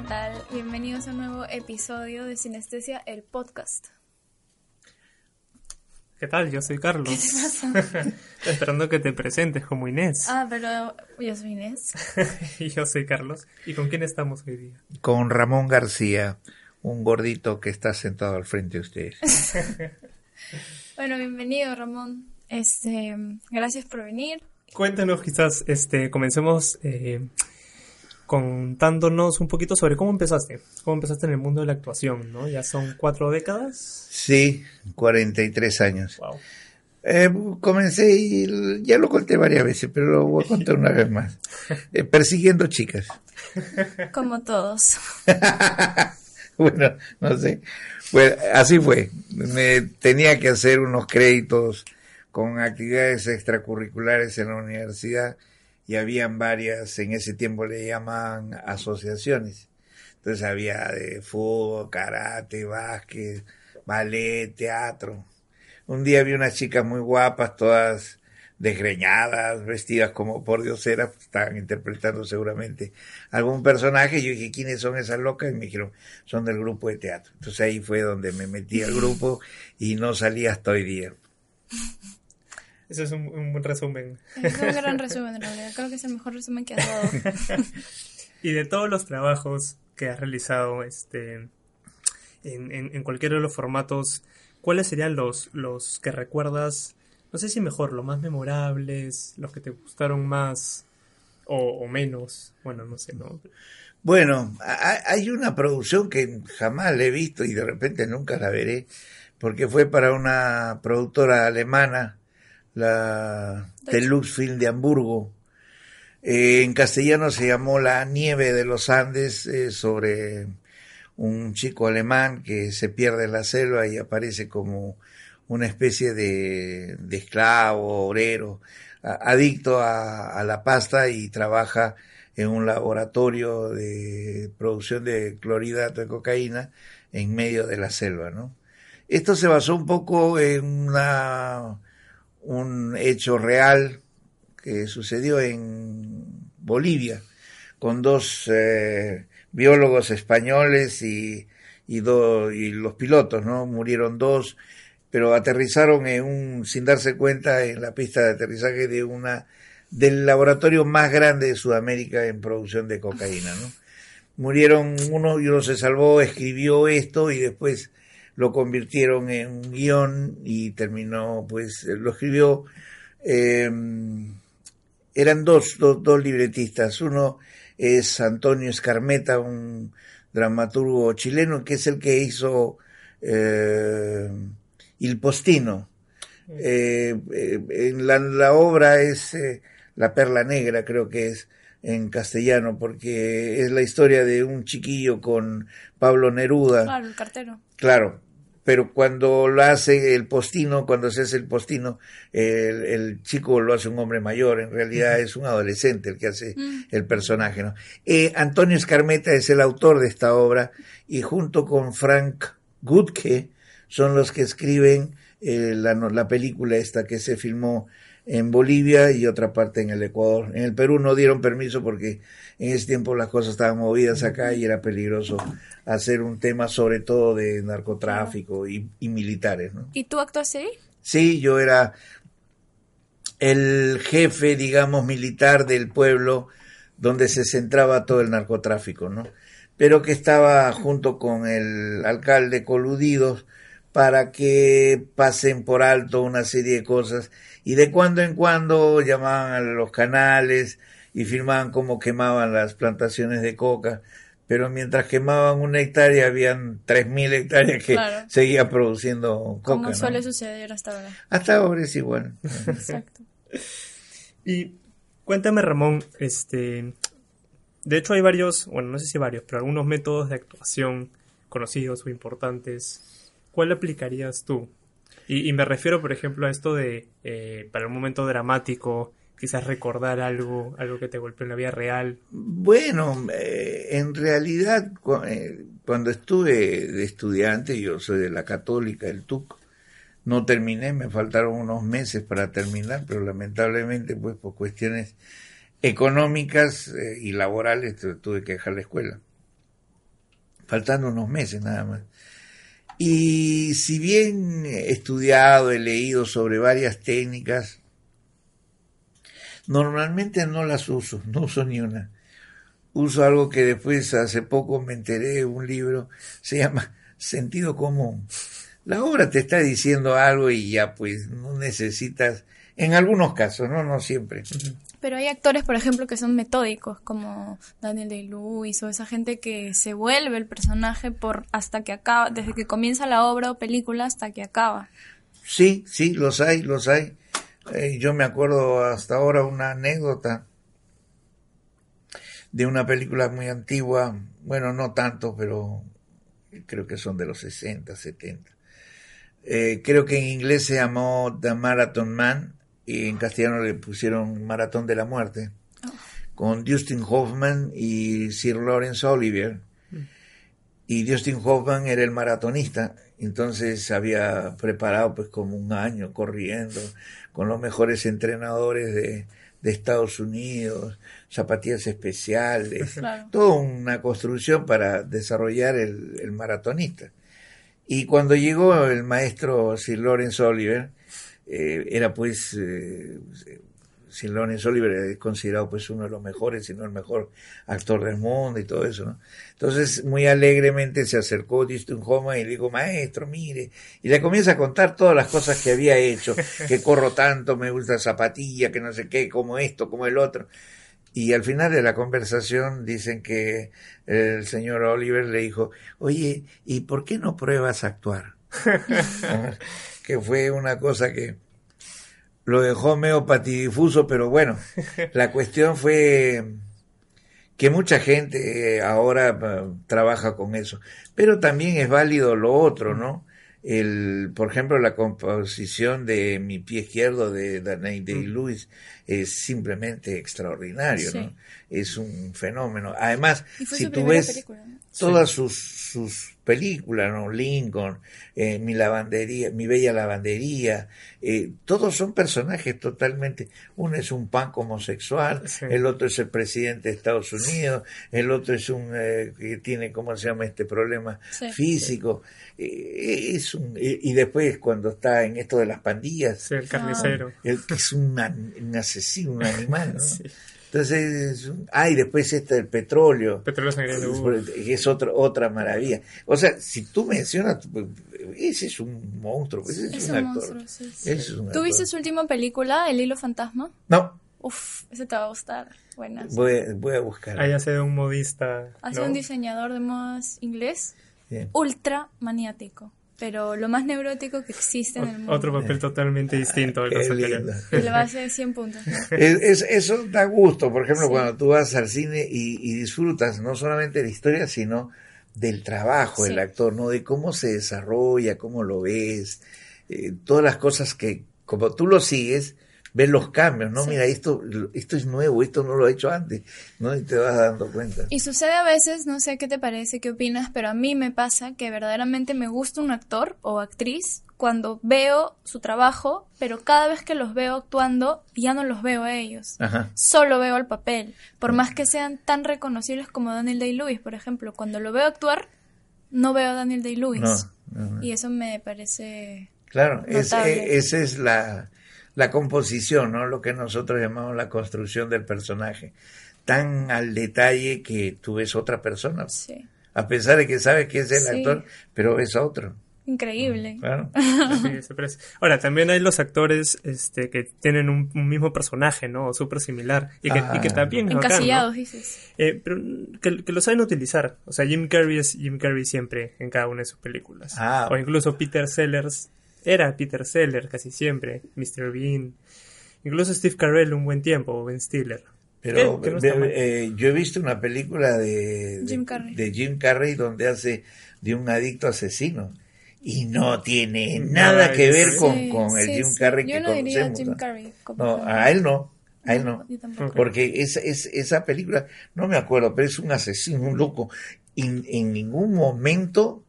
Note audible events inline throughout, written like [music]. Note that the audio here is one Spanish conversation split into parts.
¿qué tal? Bienvenidos a un nuevo episodio de Sinestesia, el podcast. ¿Qué tal? Yo soy Carlos. ¿Qué te [laughs] pasa? Esperando que te presentes como Inés. Ah, pero yo soy Inés. [laughs] y yo soy Carlos. ¿Y con quién estamos hoy día? Con Ramón García, un gordito que está sentado al frente de ustedes. [laughs] bueno, bienvenido Ramón. Este, gracias por venir. Cuéntanos quizás, este, comencemos eh, contándonos un poquito sobre cómo empezaste, cómo empezaste en el mundo de la actuación, ¿no? Ya son cuatro décadas. Sí, 43 años. Wow. Eh, comencé y ya lo conté varias veces, pero lo voy a contar una vez más. [laughs] Eh, persiguiendo chicas. Como todos. [laughs] bueno, no sé. Pues así fue. Me tenía que hacer unos créditos con actividades extracurriculares en la universidad y habían varias, en ese tiempo le llaman asociaciones. Entonces había de fútbol, karate, básquet, ballet, teatro. Un día vi unas chicas muy guapas, todas desgreñadas, vestidas como por dioseras, estaban interpretando seguramente algún personaje. Yo dije, ¿quiénes son esas locas? Y me dijeron, son del grupo de teatro. Entonces ahí fue donde me metí al grupo y no salí hasta hoy día. Ese es un, un buen resumen. Es un gran [laughs] resumen, en realidad. Creo que es el mejor resumen que has dado. [laughs] y de todos los trabajos que has realizado este, en, en, en cualquiera de los formatos, ¿cuáles serían los, los que recuerdas, no sé si mejor, los más memorables, los que te gustaron más o, o menos? Bueno, no sé, ¿no? Bueno, hay una producción que jamás la he visto y de repente nunca la veré, porque fue para una productora alemana, la Film de Hamburgo. Eh, en castellano se llamó La nieve de los Andes, eh, sobre un chico alemán que se pierde en la selva y aparece como una especie de, esclavo, obrero, adicto a, a, la pasta y trabaja en un laboratorio de producción de clorhidrato de cocaína en medio de la selva, ¿no? Esto se basó un poco en una un hecho real que sucedió en Bolivia con dos eh, biólogos españoles y, y, y, los pilotos, ¿no? Murieron dos, pero aterrizaron en un, sin darse cuenta en la pista de aterrizaje de una del laboratorio más grande de Sudamérica en producción de cocaína, ¿no? Murieron uno y uno se salvó, escribió esto y después lo convirtieron en un guion y terminó, pues, lo escribió, eh, eran dos, dos, dos, libretistas, uno es Antonio Escarmeta, un dramaturgo chileno, que es el que hizo eh, Il Postino. Eh, en la, la, obra es La Perla Negra, creo que es en castellano, porque es la historia de un chiquillo con Pablo Neruda. Claro, el cartero. Claro, pero cuando lo hace el postino, cuando se hace el postino, el, el chico lo hace un hombre mayor, en realidad es un adolescente el que hace el personaje. ¿no? Eh, Antonio Escarmeta es el autor de esta obra y junto con Frank Gutke son los que escriben eh, la, la película esta que se filmó en Bolivia y otra parte en el Ecuador. En el Perú no dieron permiso porque en ese tiempo las cosas estaban movidas acá y era peligroso hacer un tema sobre todo de narcotráfico y, y militares. ¿no? ¿Y tú actuaste ahí? Sí, yo era el jefe, digamos, militar del pueblo donde se centraba todo el narcotráfico, ¿no? Pero que estaba junto con el alcalde coludidos para que pasen por alto una serie de cosas y de cuando en cuando llamaban a los canales y filmaban cómo quemaban las plantaciones de coca, pero mientras quemaban una hectárea habían tres mil hectáreas que Claro. seguía produciendo coca. Como ¿no? suele suceder hasta ahora. Hasta ahora es igual. Exacto. Y cuéntame, Ramón, este, de hecho hay varios, bueno, no sé si varios, pero algunos métodos de actuación conocidos o importantes. ¿Cuál aplicarías tú? Y, me refiero, por ejemplo, a esto de, eh, para un momento dramático, quizás recordar algo, algo que te golpeó en la vida real. Bueno, eh, en realidad eh, cuando estuve de estudiante, yo soy de la católica, el TUC, no terminé, me faltaron unos meses para terminar, pero lamentablemente pues por cuestiones económicas eh, y laborales tuve que dejar la escuela. faltando unos meses nada más. Y si bien he estudiado, he leído sobre varias técnicas, normalmente no las uso, [laughs] no uso ni una. Uso algo que después hace poco me enteré, un libro, se llama Sentido Común. La obra te está diciendo algo y ya pues no necesitas, en algunos casos, no, no siempre. Pero hay actores, por ejemplo, que son metódicos, como Daniel Day-Lewis o esa gente que se vuelve el personaje por hasta que acaba, desde que comienza la obra o película hasta que acaba. Sí, sí, los hay, los hay. Eh, yo me acuerdo hasta ahora una anécdota de una película muy antigua, bueno, no tanto, pero creo que son de los 60, 70. Eh, creo que en inglés se llamó The Marathon Man y en castellano le pusieron Maratón de la Muerte, con Justin Hoffman y Sir Lawrence Olivier. Y Justin Hoffman era el maratonista, entonces había preparado pues como un año corriendo con los mejores entrenadores de, de Estados Unidos, zapatillas especiales, toda una construcción para desarrollar el, el, maratonista. Y cuando llegó el maestro Sir Lawrence Oliver, eh, era pues, eh, Sir Lawrence Oliver es considerado pues uno de los mejores, si no el mejor actor del mundo y todo eso, ¿no? Entonces, muy alegremente se acercó Justin Hoffman y le dijo, maestro, mire, y le comienza a contar todas las cosas que había hecho, [laughs] que corro tanto, me gusta zapatilla, que no sé qué, como esto, como el otro. Y al final de la conversación dicen que el señor Oliver le dijo, oye, ¿y por qué no pruebas a actuar? [laughs] que fue una cosa que lo dejó medio patidifuso, pero bueno, [laughs] la cuestión fue que mucha gente ahora uh, trabaja con eso. Pero también es válido lo otro, ¿no? El, por ejemplo, la composición de mi pie izquierdo de Danny Day Lewis es simplemente extraordinario, ¿no? Es un fenómeno. Además, si tú ves película, ¿no? todas sí. sus, sus películas, ¿no? Lincoln, eh, mi lavandería, mi bella lavandería, eh, todos son personajes totalmente. Uno es un punk homosexual, sí. el otro es el presidente de Estados Unidos, el otro es un eh, que tiene, ¿cómo se llama este problema sí. físico? Eh, es un, y después cuando está en esto de las pandillas, el carnicero, el que es un, un asesino, un animal, ¿no? [laughs] Entonces, ah, y después está el petróleo. Petróleo sangriento. Que es otro, otra maravilla. O sea, si tú mencionas, ese es un monstruo, ese es, es un, un, actor. Monstruo, sí, sí. Es un ¿Tú viste su última película, El hilo fantasma? No. Uf, ese te va a gustar. Buenas. Voy, voy a buscar. Ahí hace de un modista. Hace ¿no? un diseñador de modas inglés. Ultra maniático pero lo más neurótico que existe en el mundo. Otro papel totalmente distinto al [laughs] va a hacer 100 puntos. Es, es, eso da gusto, por ejemplo, sí. cuando tú vas al cine y, y, disfrutas no solamente de la historia, sino del trabajo sí. del actor, ¿no? De cómo se desarrolla, cómo lo ves, eh, todas las cosas que, como tú lo sigues, ves los cambios, ¿no? Sí. Mira, esto, esto es nuevo, esto no lo he hecho antes, ¿no? Y te vas dando cuenta. Y sucede a veces, no sé qué te parece, qué opinas, pero a mí me pasa que verdaderamente me gusta un actor o actriz cuando veo su trabajo, pero cada vez que los veo actuando, ya no los veo a ellos. Ajá. Solo veo el papel. Por más que sean tan reconocibles como Daniel Day-Lewis, por ejemplo, cuando lo veo actuar, no veo a Daniel Day-Lewis. No, no, no. Y eso me parece... Claro, es, esa es la la composición, ¿no? Lo que nosotros llamamos la construcción del personaje. Tan al detalle que tú ves otra persona. Sí. A pesar de que sabes que es el Sí. actor, pero ves a otro. Increíble. Claro. [laughs] Sí, se parece. Ahora, también hay los actores este, que tienen un, un mismo personaje, ¿no? O súper similar. Y que, Ah. y que también es bacán, ¿no? Encasillados, dices. Eh, pero que, que lo saben utilizar. O sea, Jim Carrey es Jim Carrey siempre en cada una de sus películas. Ah. O incluso Peter Sellers era Peter Sellers casi siempre. Mr. Bean. Incluso Steve Carell un buen tiempo, o Ben Stiller. Pero no mal. eh, yo he visto una película de, de, Jim Carrey. de Jim Carrey donde hace de un adicto asesino. Y no tiene nada Nada que ver con, Sí, con el sí, Jim sí. Carrey Yo que no diría conocemos. Jim ¿no? Carrey. como No, tal. a él no. A él no. Yo. Porque es, es, esa película, no me acuerdo, pero es un asesino, un loco. Y en ningún momento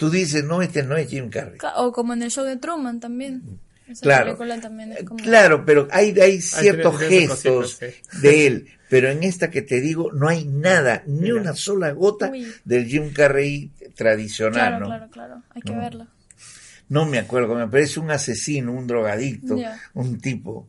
tú dices, no, este no es Jim Carrey. Ca- O como en el show de Truman también. Esa Claro. película también es como... Claro, pero hay, hay ciertos gestos cositas, sí. de él. Pero en esta que te digo, no hay nada, [laughs] ni Mira. una sola gota Uy. del Jim Carrey tradicional, Claro, ¿no? claro, claro. Hay que No. verla. No me acuerdo, me parece un asesino, un drogadicto, un tipo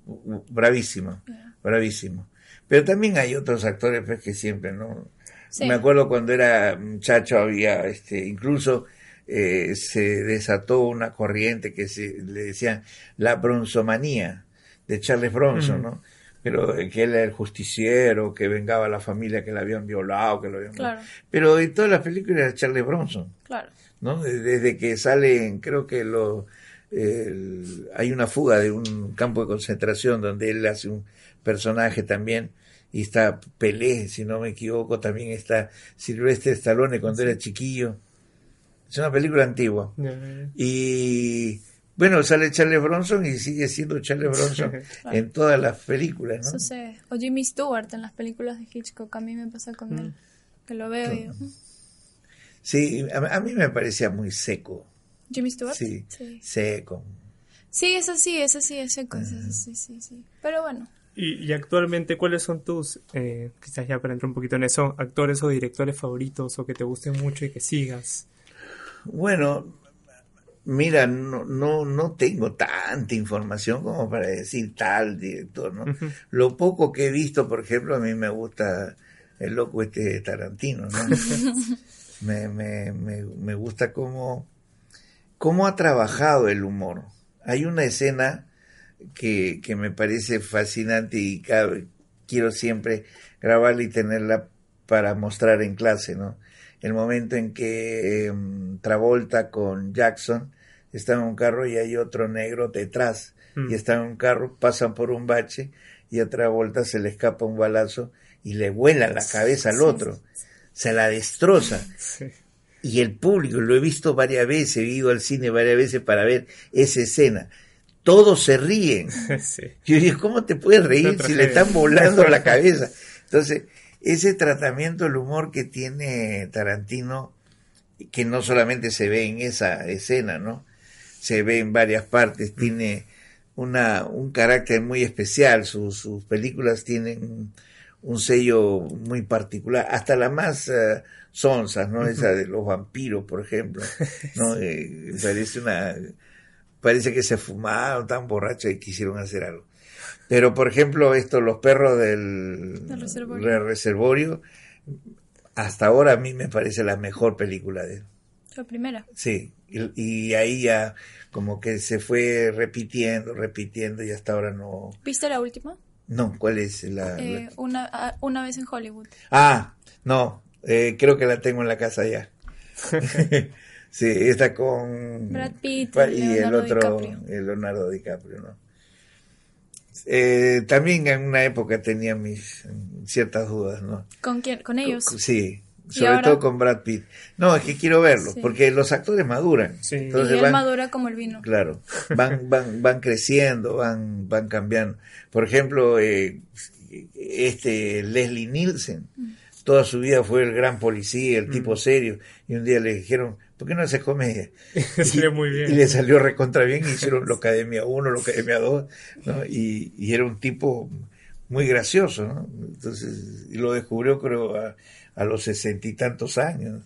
bravísimo, bravísimo. Pero también hay otros actores pues, que siempre, ¿no? Sí. Me acuerdo cuando era muchacho había, este, incluso eh, se desató una corriente que se le decían la bronzomanía de Charles Bronson, Mm. ¿no? Pero eh, que él era el justiciero, que vengaba a la familia que la habían violado, que lo habían... Claro. Pero en todas las películas era Charles Bronson. Claro. ¿no? Desde que salen, creo que lo, el- hay una fuga de un campo de concentración donde él hace un personaje también y está Pelé, si no me equivoco, también está Silvestre Stallone cuando era chiquillo. Es una película antigua. Y bueno, sale Charles Bronson y sigue siendo Charles Bronson [laughs] en todas las películas, ¿no? Eso sé. O Jimmy Stewart en las películas de Hitchcock. A mí me pasa con él. Que lo veo y yo... "Mm, Sí, a, a mí me parecía muy seco. Jimmy Stewart. Sí, Sí, seco. Sí, es así, es así, es seco. es así, sí, sí, sí. Pero bueno. Y, y actualmente, ¿cuáles son tus, eh, quizás ya para entrar un poquito en eso, actores o directores favoritos o que te gusten mucho y que sigas? Bueno, mira, no, no, no tengo tanta información como para decir tal director, ¿no? Lo poco que he visto, por ejemplo, a mí me gusta el loco este de Tarantino, ¿no? [laughs] me, me, me, me gusta cómo, cómo ha trabajado el humor. Hay una escena que, que me parece fascinante y cada- quiero siempre grabarla y tenerla para mostrar en clase, ¿no? El momento en que em, Travolta con Jackson está en un carro y hay otro negro detrás Mm. y está en un carro, pasan por un bache y a Travolta se le escapa un balazo y le vuela la cabeza al otro, se la destroza Sí. y el público, lo he visto varias veces, he ido al cine varias veces para ver esa escena. Todos se ríen. [laughs] sí. Yo digo, ¿cómo te puedes reír si le están volando la cabeza? [laughs] Entonces, ese tratamiento del humor que tiene Tarantino, que no solamente se ve en esa escena, ¿no? Se ve en varias partes, tiene una, un carácter muy especial, sus, sus películas tienen un sello muy particular, hasta las más eh, sonzas, ¿no? Esa de los vampiros, por ejemplo, [laughs] ¿no? Eh, parece una, parece que se fumaron tan borrachos y quisieron hacer algo. Pero, por ejemplo, esto, los perros del, Del reservorio. reservorio, hasta ahora a mí me parece la mejor película de él. La primera. Sí, y, y ahí ya como que se fue repitiendo, repitiendo y hasta ahora no... ¿Viste la última? No, ¿cuál es la...? la- Eh, una, ah, una vez en Hollywood. Ah, no, eh, creo que la tengo en la casa ya. [laughs] [laughs] sí, esta con... Brad Pitt y y el otro, DiCaprio. Leonardo DiCaprio, ¿no? Eh, también en una época tenía mis mm, ciertas dudas, ¿no? ¿Con quién? ¿Con ellos? Sí, ¿Y sobre todo con Brad Pitt. No, es que quiero verlo, Sí. porque los actores maduran. Sí. y Entonces él van, madura como el vino. Claro, van, [laughs] van, van creciendo, van, van cambiando. Por ejemplo, eh, este Leslie Nielsen, toda su vida fue el gran policía, el tipo serio, y un día le dijeron, ¿por qué no haces comedia? [laughs] Salió muy bien. Y le salió recontra bien, hicieron la Academia 1, la Academia 2, ¿no? y, y era un tipo muy gracioso, ¿no? Entonces, y lo descubrió creo a, a los sesenta y tantos años.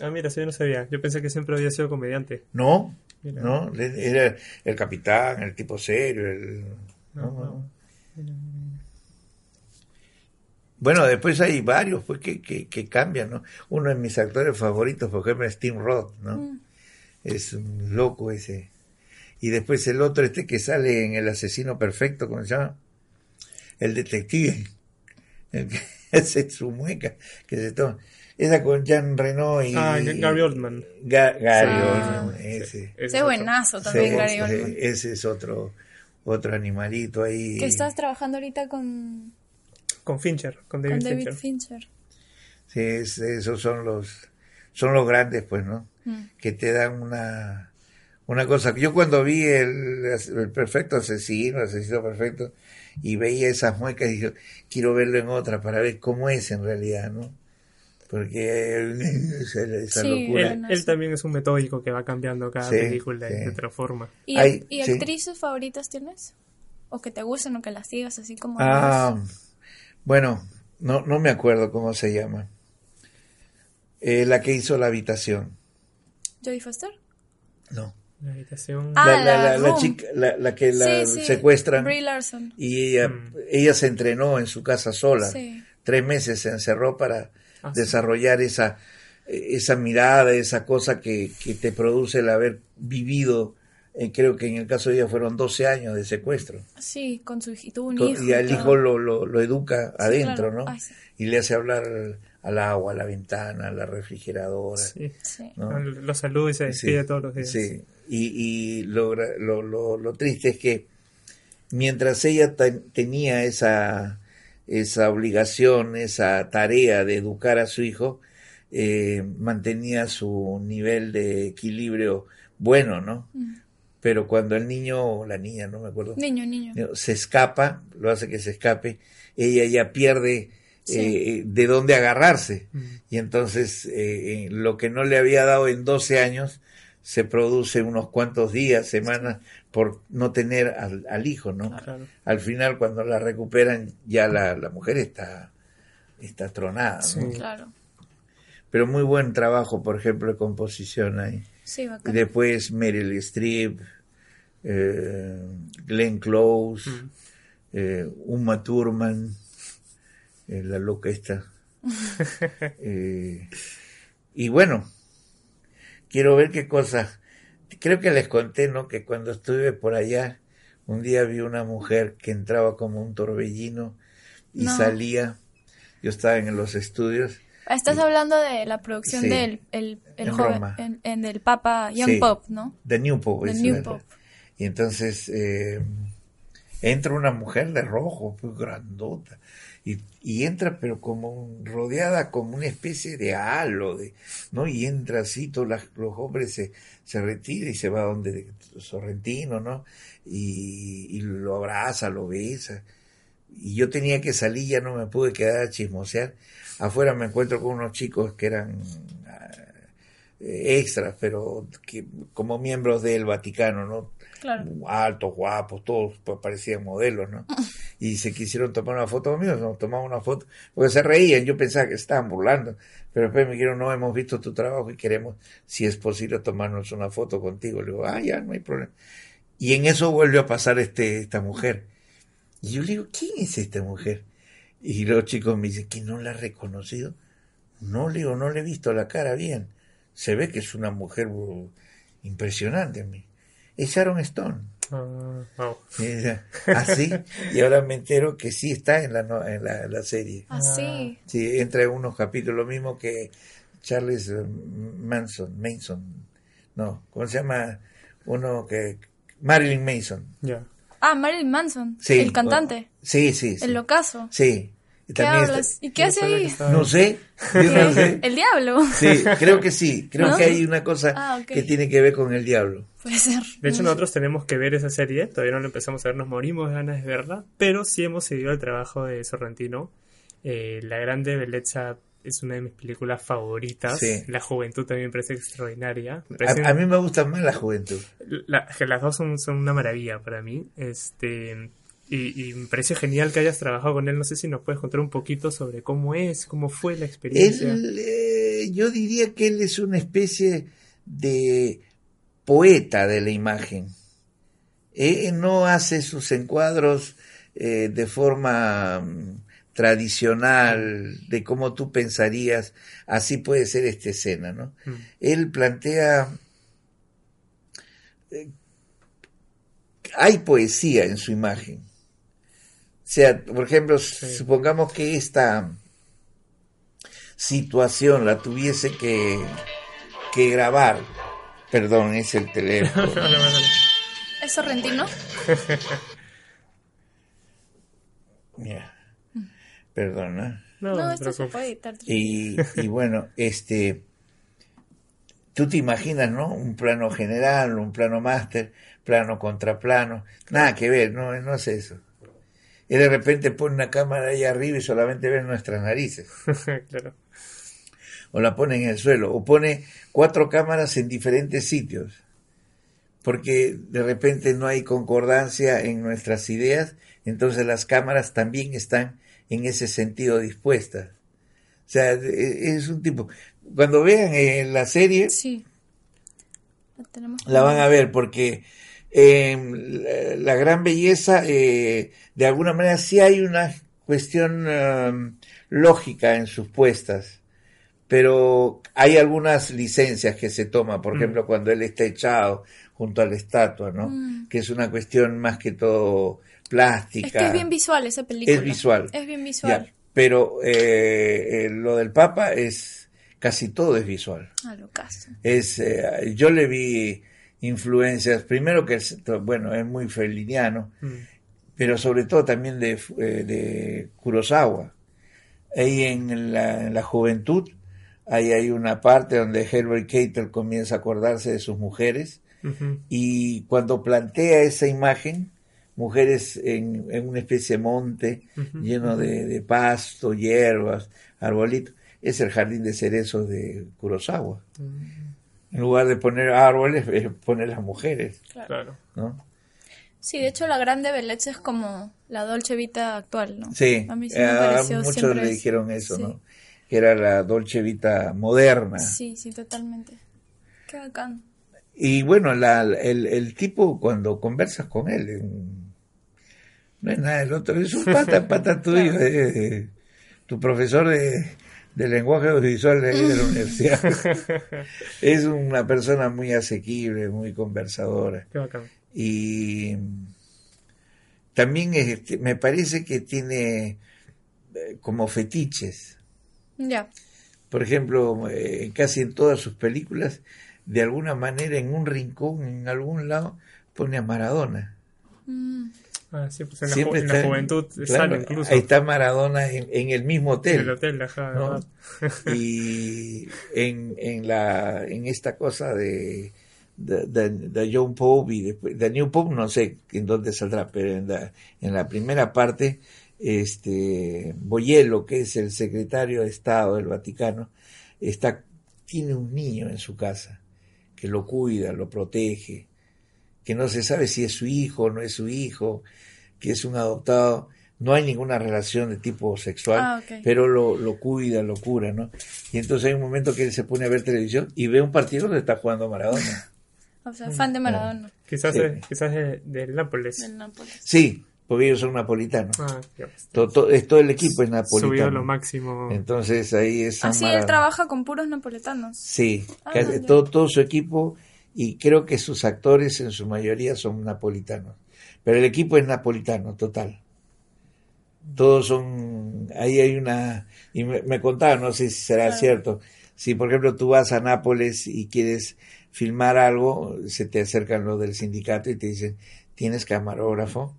Ah, mira, eso yo no sabía. Yo pensé que siempre había sido comediante. No, Mira. no, era el capitán, el tipo serio, el... no, No, no. Bueno, después hay varios pues que, que, que cambian, ¿no? Uno de mis actores favoritos, por ejemplo, es Tim Roth, ¿no? Mm. Es un loco ese. Y después el otro, este que sale en El Asesino Perfecto, ¿cómo se llama? El detective. El que [laughs] hace su mueca, que se toma. Esa con Jean Reno y... Ah, Gary Oldman. Ga- Gary Ah. Oldman, ese. Ese Ese es otro. buenazo también, Sí, Gary Oldman. Ese es otro, otro animalito ahí. Que estás trabajando ahorita con, Con Fincher, con David, con David Fincher. Fincher. Sí, es- esos son los, son los grandes, pues, ¿no? Mm. Que te dan una, una cosa. Yo cuando vi el, el perfecto asesino, el asesino perfecto, y veía esas muecas, dije, quiero verlo en otra para ver cómo es en realidad, ¿no? porque esa, esa Sí, locura. Él, también es un metódico que va cambiando cada Sí, película sí. de otra forma. ¿Y, Ay, y sí. actrices favoritas tienes? ¿O que te gusten o que las sigas así como... Ah, bueno, no, no me acuerdo cómo se llama. Eh, la que hizo la habitación. Jodie Foster? No. La habitación. Ah, la, la, la la- la Room. chica, la, la que la Sí, sí, secuestran Brie Larson. y ella, Mm. ella se entrenó en su casa sola. Sí. Tres meses se encerró para Ah, sí. desarrollar esa, esa mirada, esa cosa que, que te produce el haber vivido. Eh, creo que en el caso de ella fueron 12 años de secuestro. Sí, con su hijo. Tuvo un Con- hijo. y al hijo lo, lo, lo educa Sí, adentro, claro. ¿no? Ay, sí. Y le hace hablar al agua, a la ventana, a la refrigeradora. Sí. Sí. ¿no? Lo saluda y se despide todos los días. Sí, y, y lo, lo, lo, lo triste es que mientras ella ten- tenía esa, esa obligación, esa tarea de educar a su hijo, eh, mantenía su nivel de equilibrio bueno, ¿no? Mm. Pero cuando el niño o la niña, no me acuerdo, Niño, niño. se escapa, lo hace que se escape, ella ya pierde Sí. eh, de dónde agarrarse. Y entonces eh, eh, lo que no le había dado en 12 años se produce unos cuantos días, semanas, por no tener al, al hijo, ¿no? Claro. Al final, cuando la recuperan, ya la, la mujer está, está tronada, ¿no? Sí. Claro. Pero muy buen trabajo, por ejemplo, de composición ahí. Sí, bacán. después Meryl Streep, eh, Glenn Close, Mm. eh, Uma Thurman, eh, la loca esta. [laughs] Eh, y bueno, quiero ver qué cosas. Creo que les conté, ¿no? Que cuando estuve por allá, un día vi una mujer que entraba como un torbellino y No. salía. Yo estaba en los estudios. Estás hablando de la producción Sí. del el, el En joven, en, en del Papa Young Sí. Pop, ¿no? de New Pop. Es New. Pop. Y entonces eh, entra una mujer de rojo, pues grandota, y, y entra pero como rodeada como una especie de halo, de, ¿no? Y entra así, todos las- los hombres se, se retira y se va donde Sorrentino, ¿no? Y, y lo abraza, lo besa. Y yo tenía que salir, ya no me pude quedar a chismosear. Afuera me encuentro con unos chicos que eran eh, extras, pero que como miembros del Vaticano, ¿no? Claro. altos, guapos, todos pues, parecían modelos, ¿no? [laughs] Y se quisieron tomar una foto conmigo, nos tomamos una foto, porque se reían, yo pensaba que estaban burlando, pero después me dijeron, no, hemos visto tu trabajo y queremos, si es posible, tomarnos una foto contigo. Le digo, ah, ya, no hay problema. Y en eso vuelve a pasar este, esta mujer. Y yo le digo, ¿quién es esta mujer? Y los chicos me dicen, ¿que no la has reconocido? No, le digo, no le he visto la cara bien. Se ve que es una mujer uh, impresionante. me- Es Sharon Stone. Ah, wow. Y ella, Así, y ahora me entero que sí está en la, no- en la, en la serie. Así. Sí, entra en unos capítulos, lo mismo que Charles eh, Manson, Manson, no, ¿cómo se llama? Uno que, Marilyn Manson. Ya. Ah, Marilyn Manson, Sí. el cantante, Sí, sí, sí. el locazo. Sí. Y ¿Qué está- hablas? ¿Y qué hace ahí? no sé, yo no sé. El diablo. Sí, creo que sí, creo ¿No? que hay una cosa Ah, que tiene que ver con el diablo. Puede ser. De hecho, nosotros tenemos que ver esa serie. Todavía no la empezamos a ver, nos morimos de ganas de verla. Pero sí hemos seguido el trabajo de Sorrentino. Eh, la Grande Belleza es una de mis películas favoritas. Sí. La juventud también me parece extraordinaria. A, mí me gusta más la juventud. la- que las dos son, son una maravilla para mí. Este. Y, y me parece genial que hayas trabajado con él. No sé si nos puedes contar un poquito sobre cómo es, cómo fue la experiencia. Él, eh, yo diría que él es una especie de poeta de la imagen. Él no hace sus encuadros eh, de forma mm, tradicional, de cómo tú pensarías, así puede ser esta escena, ¿no? Mm. Él plantea... eh, hay poesía en su imagen. O sea, por ejemplo, supongamos que esta situación la tuviese que, que grabar. Perdón, es el teléfono. [laughs] ¿Es Sorrentino? [laughs] Mira, perdona. No, No, esto se puede editar. Y, y bueno, este, tú te imaginas, ¿no? Un plano general, un plano máster, plano contra plano, nada que ver, no, no es eso. Y de repente pone una cámara ahí arriba y solamente ven nuestras narices. [laughs] claro. o la pone en el suelo, o pone cuatro cámaras en diferentes sitios, porque de repente no hay concordancia en nuestras ideas, entonces las cámaras también están en ese sentido dispuestas. O sea, e, es un tipo. Cuando vean en la serie, Sí. La tenemos la van a ver, porque eh, la, la gran belleza, eh, de alguna manera, sí hay una cuestión eh, lógica en sus puestas, pero hay algunas licencias que se toman, por Mm. ejemplo, cuando él está echado junto a la estatua, ¿no? Mm. Que es una cuestión más que todo plástica. Es que es bien visual esa película. Es visual. Es bien Ya, visual. pero eh, eh, lo del Papa es casi todo es visual. A lo caso. Es, eh, yo le vi influencias, primero que es, bueno, es muy feliniano, Mm. pero sobre todo también de, eh, de Kurosawa. Ahí en la, en la juventud, ahí hay una parte donde Herbert Keitel comienza a acordarse de sus mujeres y cuando plantea esa imagen, mujeres en, en una especie de monte Ujú. lleno de, de pasto, hierbas, arbolitos, es el jardín de cerezos de Kurosawa. En lugar de poner árboles, eh, pone las mujeres, Claro. ¿no? Sí, de hecho la grande belleza es como la Dolce Vita actual, ¿no? Sí, A mí sí eh, me pareció muchos le dijeron eso, sí. ¿no? Que era la Dolce Vita moderna. Sí, sí, totalmente. Qué bacán. Y bueno, la, el, el tipo cuando conversas con él, eh, no es nada del otro, es un [laughs] pata, pata tuyo, eh, tu profesor de, de lenguaje audiovisual de, ahí de la [laughs] universidad. [laughs] es una persona muy asequible, muy conversadora. Qué bacán. Y también este, me parece que tiene eh, como fetiches. Ya. Por ejemplo, eh, casi en todas sus películas, de alguna manera en un rincón, en algún lado, pone a Maradona. Mm, Ah, sí, pues en la, ju- Siempre en la está- juventud claro, sale incluso. Ahí está Maradona en, en el mismo En hotel. el hotel, ajá, ¿no? y [laughs] en, en la en esta cosa de de, de, de John Pope y después de New Pope no sé en dónde saldrá pero en la, en la primera parte este Boyello que es el secretario de Estado del Vaticano está tiene un niño en su casa que lo cuida lo protege que no se sabe si es su hijo o no es su hijo que es un adoptado no hay ninguna relación de tipo sexual Ah, pero lo, lo cuida, lo cura, ¿no? Y entonces hay un momento que él se pone a ver televisión y ve un partido donde está jugando Maradona. [laughs] o sea, fan de Maradona. Quizás, Sí. es- quizás es del Nápoles. Del Nápoles. Sí, porque ellos son napolitanos. Ah, ya pues. To- to- es todo el equipo es Subido a napolitano. lo máximo. Entonces ahí es Así Maradona. él trabaja con puros napoletanos. Sí, Ah, todo, todo su equipo y creo que sus actores en su mayoría son napolitanos. Pero el equipo es napolitano, total. Todos son, ahí hay una, y me, me contaban, no sé si será Claro. cierto, si por ejemplo tú vas a Nápoles y quieres filmar algo, se te acercan los del sindicato y te dicen, ¿tienes camarógrafo?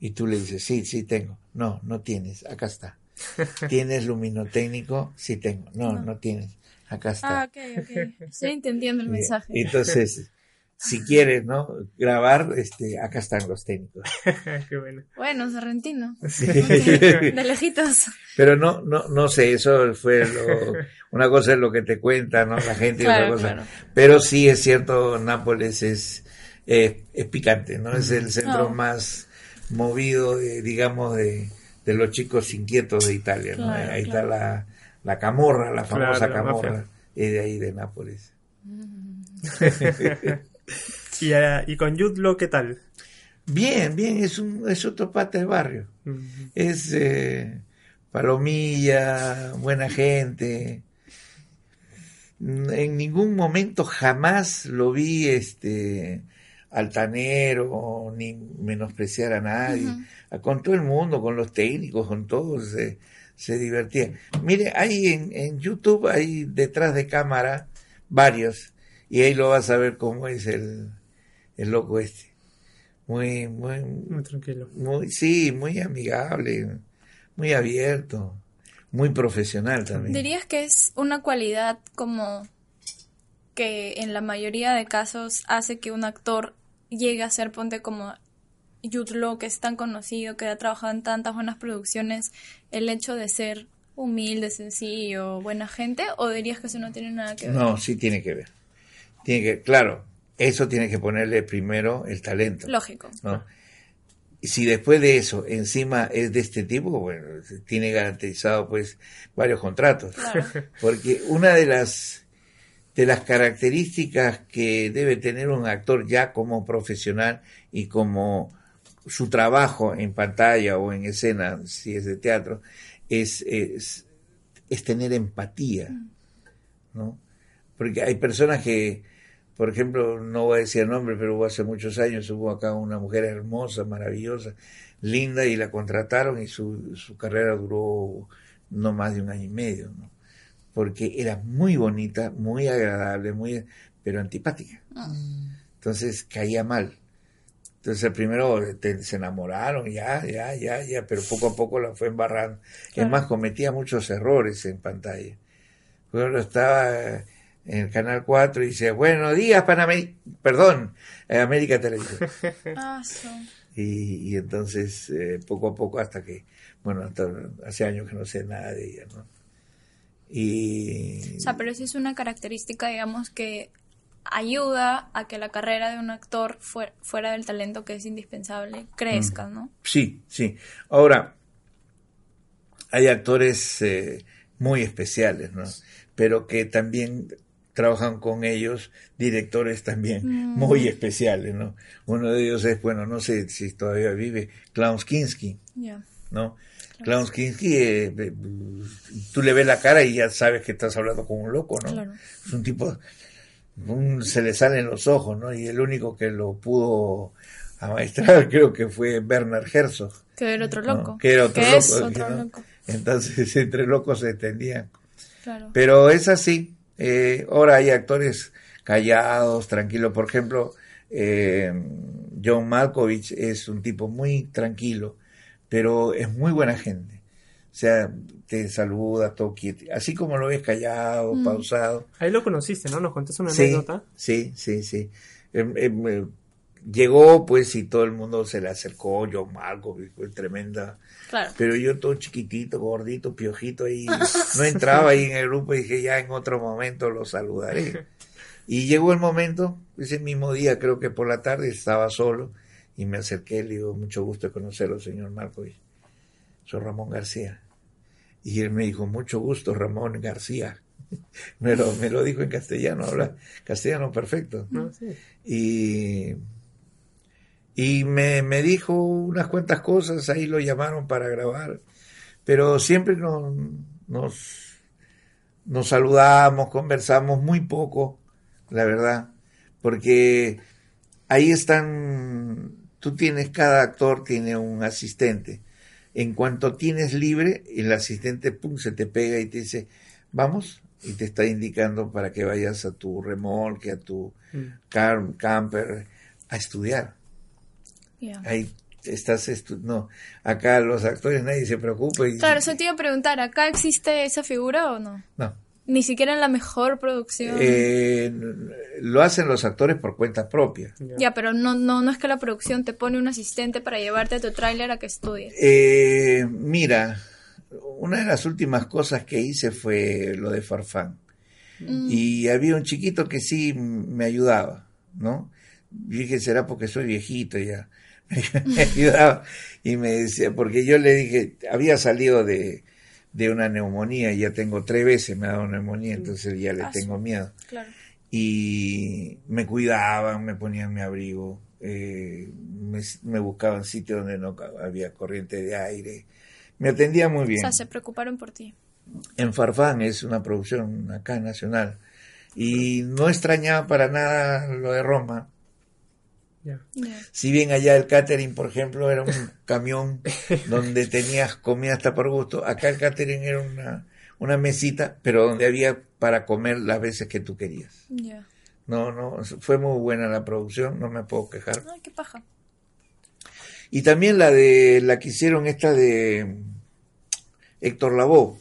Y tú le dices, sí, sí tengo. No, no tienes, acá está. [laughs] ¿Tienes luminotécnico? Sí tengo. No, No. no tienes, acá está. Ah, ok, ok. Estoy entendiendo el mensaje. Entonces, si quieres, ¿no? Grabar, este, acá están los técnicos. [laughs] Qué bueno. Bueno, Sorrentino. Sí. De lejitos. Pero no, no, no sé, eso fue lo, una cosa es lo que te cuenta, ¿no? La gente y Claro, otra cosa. claro. Pero sí es cierto, Nápoles es, eh, es picante, ¿no? Es el centro No. más movido, de, digamos, de, de los chicos inquietos de Italia, ¿no? Claro, ahí claro. está la, la camorra, la famosa Claro, la camorra, mafia. es de ahí de Nápoles. [laughs] Y, ah, y con Law, ¿qué tal? Bien, bien, es un, es otro pata del barrio. Es eh, palomilla, buena gente. En ningún momento jamás lo vi este altanero ni menospreciar a nadie. Ujú. Con todo el mundo, con los técnicos, con todos se, se divertía. Mire, hay en, en YouTube, hay detrás de cámara varios y ahí lo vas a ver cómo es el, el loco este. Muy, muy, muy tranquilo. muy, sí, muy amigable, muy abierto, muy profesional también. ¿Dirías que es una cualidad como que en la mayoría de casos hace que un actor llegue a ser, ponte como Jude Law, que es tan conocido, que ha trabajado en tantas buenas producciones, el hecho de ser humilde, sencillo, buena gente, o dirías que eso no tiene nada que ver? No, sí tiene que ver. Tiene que, claro, eso tiene que ponerle primero el talento. Lógico. ¿no? Y si después de eso encima es de este tipo, bueno, tiene garantizado pues varios contratos. Claro. [laughs] Porque una de las de las características que debe tener un actor ya como profesional y como su trabajo en pantalla o en escena, si es de teatro, es, es, es tener empatía, ¿no? Porque hay personas que, por ejemplo, no voy a decir nombre, pero hubo hace muchos años, hubo acá una mujer hermosa, maravillosa, linda, y la contrataron y su, su carrera duró no más de un año y medio, ¿no? Porque era muy bonita, muy agradable, muy, pero antipática. Entonces caía mal. Entonces primero te- se enamoraron, ya, ya, ya, ya, pero poco a poco la fue embarrando. Claro. Es más, cometía muchos errores en pantalla. Ejemplo, estaba en el Canal 4 y dice, buenos días, Panamérica, perdón, eh, América Televisión. [laughs] Ah, so. Y, y entonces, eh, poco a poco, hasta que, bueno, hasta hace años que no sé nada de ella, ¿no? Y... O sea, pero esa es una característica, digamos, que ayuda a que la carrera de un actor fuera, fuera del talento que es indispensable crezca, ¿no? Sí, sí. Ahora, hay actores eh, muy especiales, ¿no? Pero que también trabajan con ellos directores también muy especiales, ¿no? Uno de ellos es, bueno, no sé si todavía vive, Klaus Kinski, Ya. ¿no? Klaus Kinski, eh, eh, tú le ves la cara y ya sabes que estás hablando con un loco, ¿no? Claro. Es un tipo, se le salen los ojos, ¿no? Y el único que lo pudo amaestrar [laughs] creo que fue Werner Herzog. Que era otro ¿no? loco. Que era otro Que loco. es otro ¿no? loco. Entonces, [laughs] entre locos se entendían. Claro. Pero es así. Eh, ahora hay actores callados, tranquilos. Por ejemplo, eh, John Malkovich es un tipo muy tranquilo, pero es muy buena gente. O sea, te saluda, todo quieto. Así como lo ves callado, Mm. pausado. Ahí lo conociste, ¿no? Nos contaste una Sí, anécdota. sí, sí, sí. Em, em, eh, llegó, pues, y todo el mundo se le acercó. John Malkovich, fue tremenda. Claro. Pero yo todo chiquitito, gordito, piojito, ahí [laughs] no entraba ahí en el grupo y dije, ya en otro momento lo saludaré. [laughs] Y llegó el momento, ese mismo día, creo que por la tarde, estaba solo y me acerqué, le digo, mucho gusto de conocerlo, señor Marcovich. Soy Ramón García. Y él me dijo, mucho gusto, Ramón García. [laughs] Me lo, me lo dijo en castellano, habla castellano perfecto. ¿no? Sí. Y, y me, me dijo unas cuantas cosas, ahí lo llamaron para grabar, pero siempre nos, nos, nos saludamos, conversamos muy poco, la verdad, porque ahí están, tú tienes, cada actor tiene un asistente. En cuanto tienes libre, el asistente pum, se te pega y te dice, vamos, y te está indicando para que vayas a tu remolque, a tu Mm. car- camper, a estudiar. Ahí estás estu no, acá los actores nadie se preocupa y Claro, eso te iba a preguntar, ¿acá existe esa figura o no? no. Ni siquiera en la mejor producción. Eh, lo hacen los actores por cuenta propia. Ya. Pero no, no, no es que la producción te pone un asistente para llevarte a tu tráiler a que estudies. Eh, mira, una de las últimas cosas que hice fue lo de Farfán. Mm, Y había un chiquito que sí me ayudaba, ¿no? Yo dije, será porque soy viejito ya. [laughs] me ayudaba y me decía, porque yo le dije, había salido de, de una neumonía, ya tengo tres veces me ha dado neumonía, entonces ya le Ah, tengo miedo. claro. Y me cuidaban, me ponían mi abrigo, eh, me, me buscaban sitios donde no había corriente de aire. Me atendía muy O bien sea, se preocuparon por ti. en Farfán es una producción acá nacional y no extrañaba para nada lo de Roma. Si bien allá el catering, por ejemplo, era un [laughs] camión donde tenías comida hasta por gusto, acá el catering era una, una mesita, pero donde había para comer las veces que tú querías. No, no, fue muy buena la producción, no me puedo quejar. Ay, qué paja. Y también la de la que hicieron esta de Héctor Lavoe.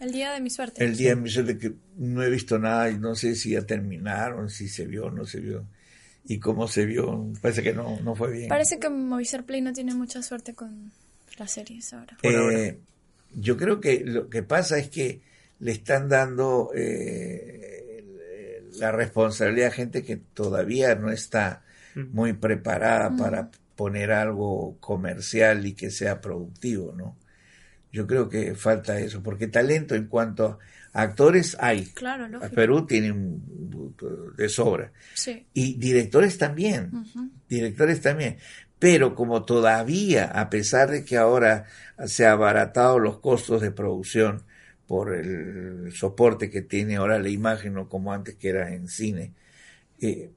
El día de mi suerte. El día de mi suerte que no he visto nada y no sé si ya terminaron, si se vio o no se vio. Y cómo se vio, parece que no, no fue bien. Parece que Movistar Play no tiene mucha suerte con las series ahora. Eh, yo creo que lo que pasa es que le están dando eh, la responsabilidad a gente que todavía no está Mm. muy preparada para poner algo comercial y que sea productivo, ¿no? Yo creo que falta eso, porque talento en cuanto a actores hay. Claro, lógico. Perú tiene de sobra. Sí. Y directores también, directores también. Pero como todavía, a pesar de que ahora se ha abaratado los costos de producción por el soporte que tiene ahora la imagen, no como antes que era en cine, eh,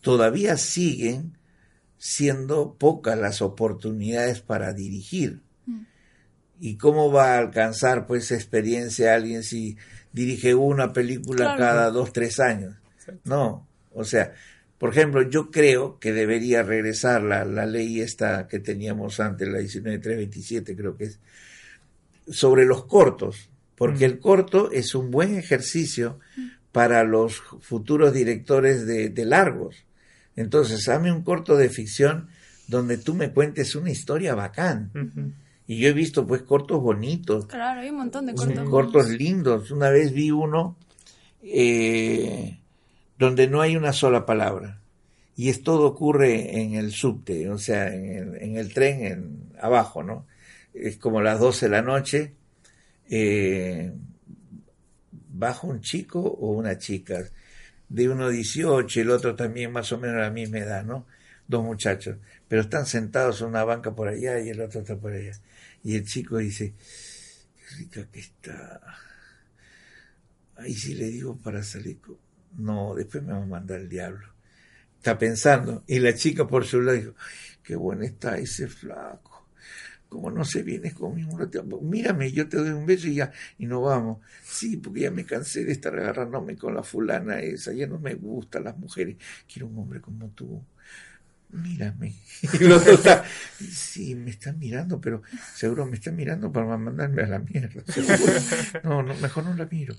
todavía siguen siendo pocas las oportunidades para dirigir. Mm. ¿Y cómo va a alcanzar pues experiencia alguien si dirige una película Claro. cada dos, tres años? Exacto. No, o sea, por ejemplo, yo creo que debería regresar la, la ley esta que teníamos antes, la 19327 creo que es, sobre los cortos, porque Mm. el corto es un buen ejercicio para los futuros directores de, de largos. Entonces, hazme un corto de ficción donde tú me cuentes una historia bacán. Y yo he visto pues cortos bonitos, Claro, hay un montón de cortos. cortos lindos. Una vez vi uno eh, donde no hay una sola palabra. Y es todo ocurre en el subte, o sea, en el, en el tren en, abajo, ¿no? Es como las 12 de la noche. eh, baja un chico o una chica de uno 18 y el otro también más o menos a la misma edad, ¿no? Dos muchachos, pero están sentados en una banca por allá y el otro está por allá. Y el chico dice, qué rica que está. Ahí sí le digo para salir. No, después me va a mandar el diablo. Está pensando. Y la chica por su lado dijo, qué bueno está ese flaco. Como no se vienes conmigo un mírame, yo te doy un beso y ya, y nos vamos. Sí, porque ya me cansé de estar agarrándome con la fulana esa, ya no me gustan las mujeres, quiero un hombre como tú. Mírame. [laughs] [laughs] Y está, sí, me están mirando, pero seguro me están mirando para mandarme a la mierda. [laughs] No, no, mejor no la miro.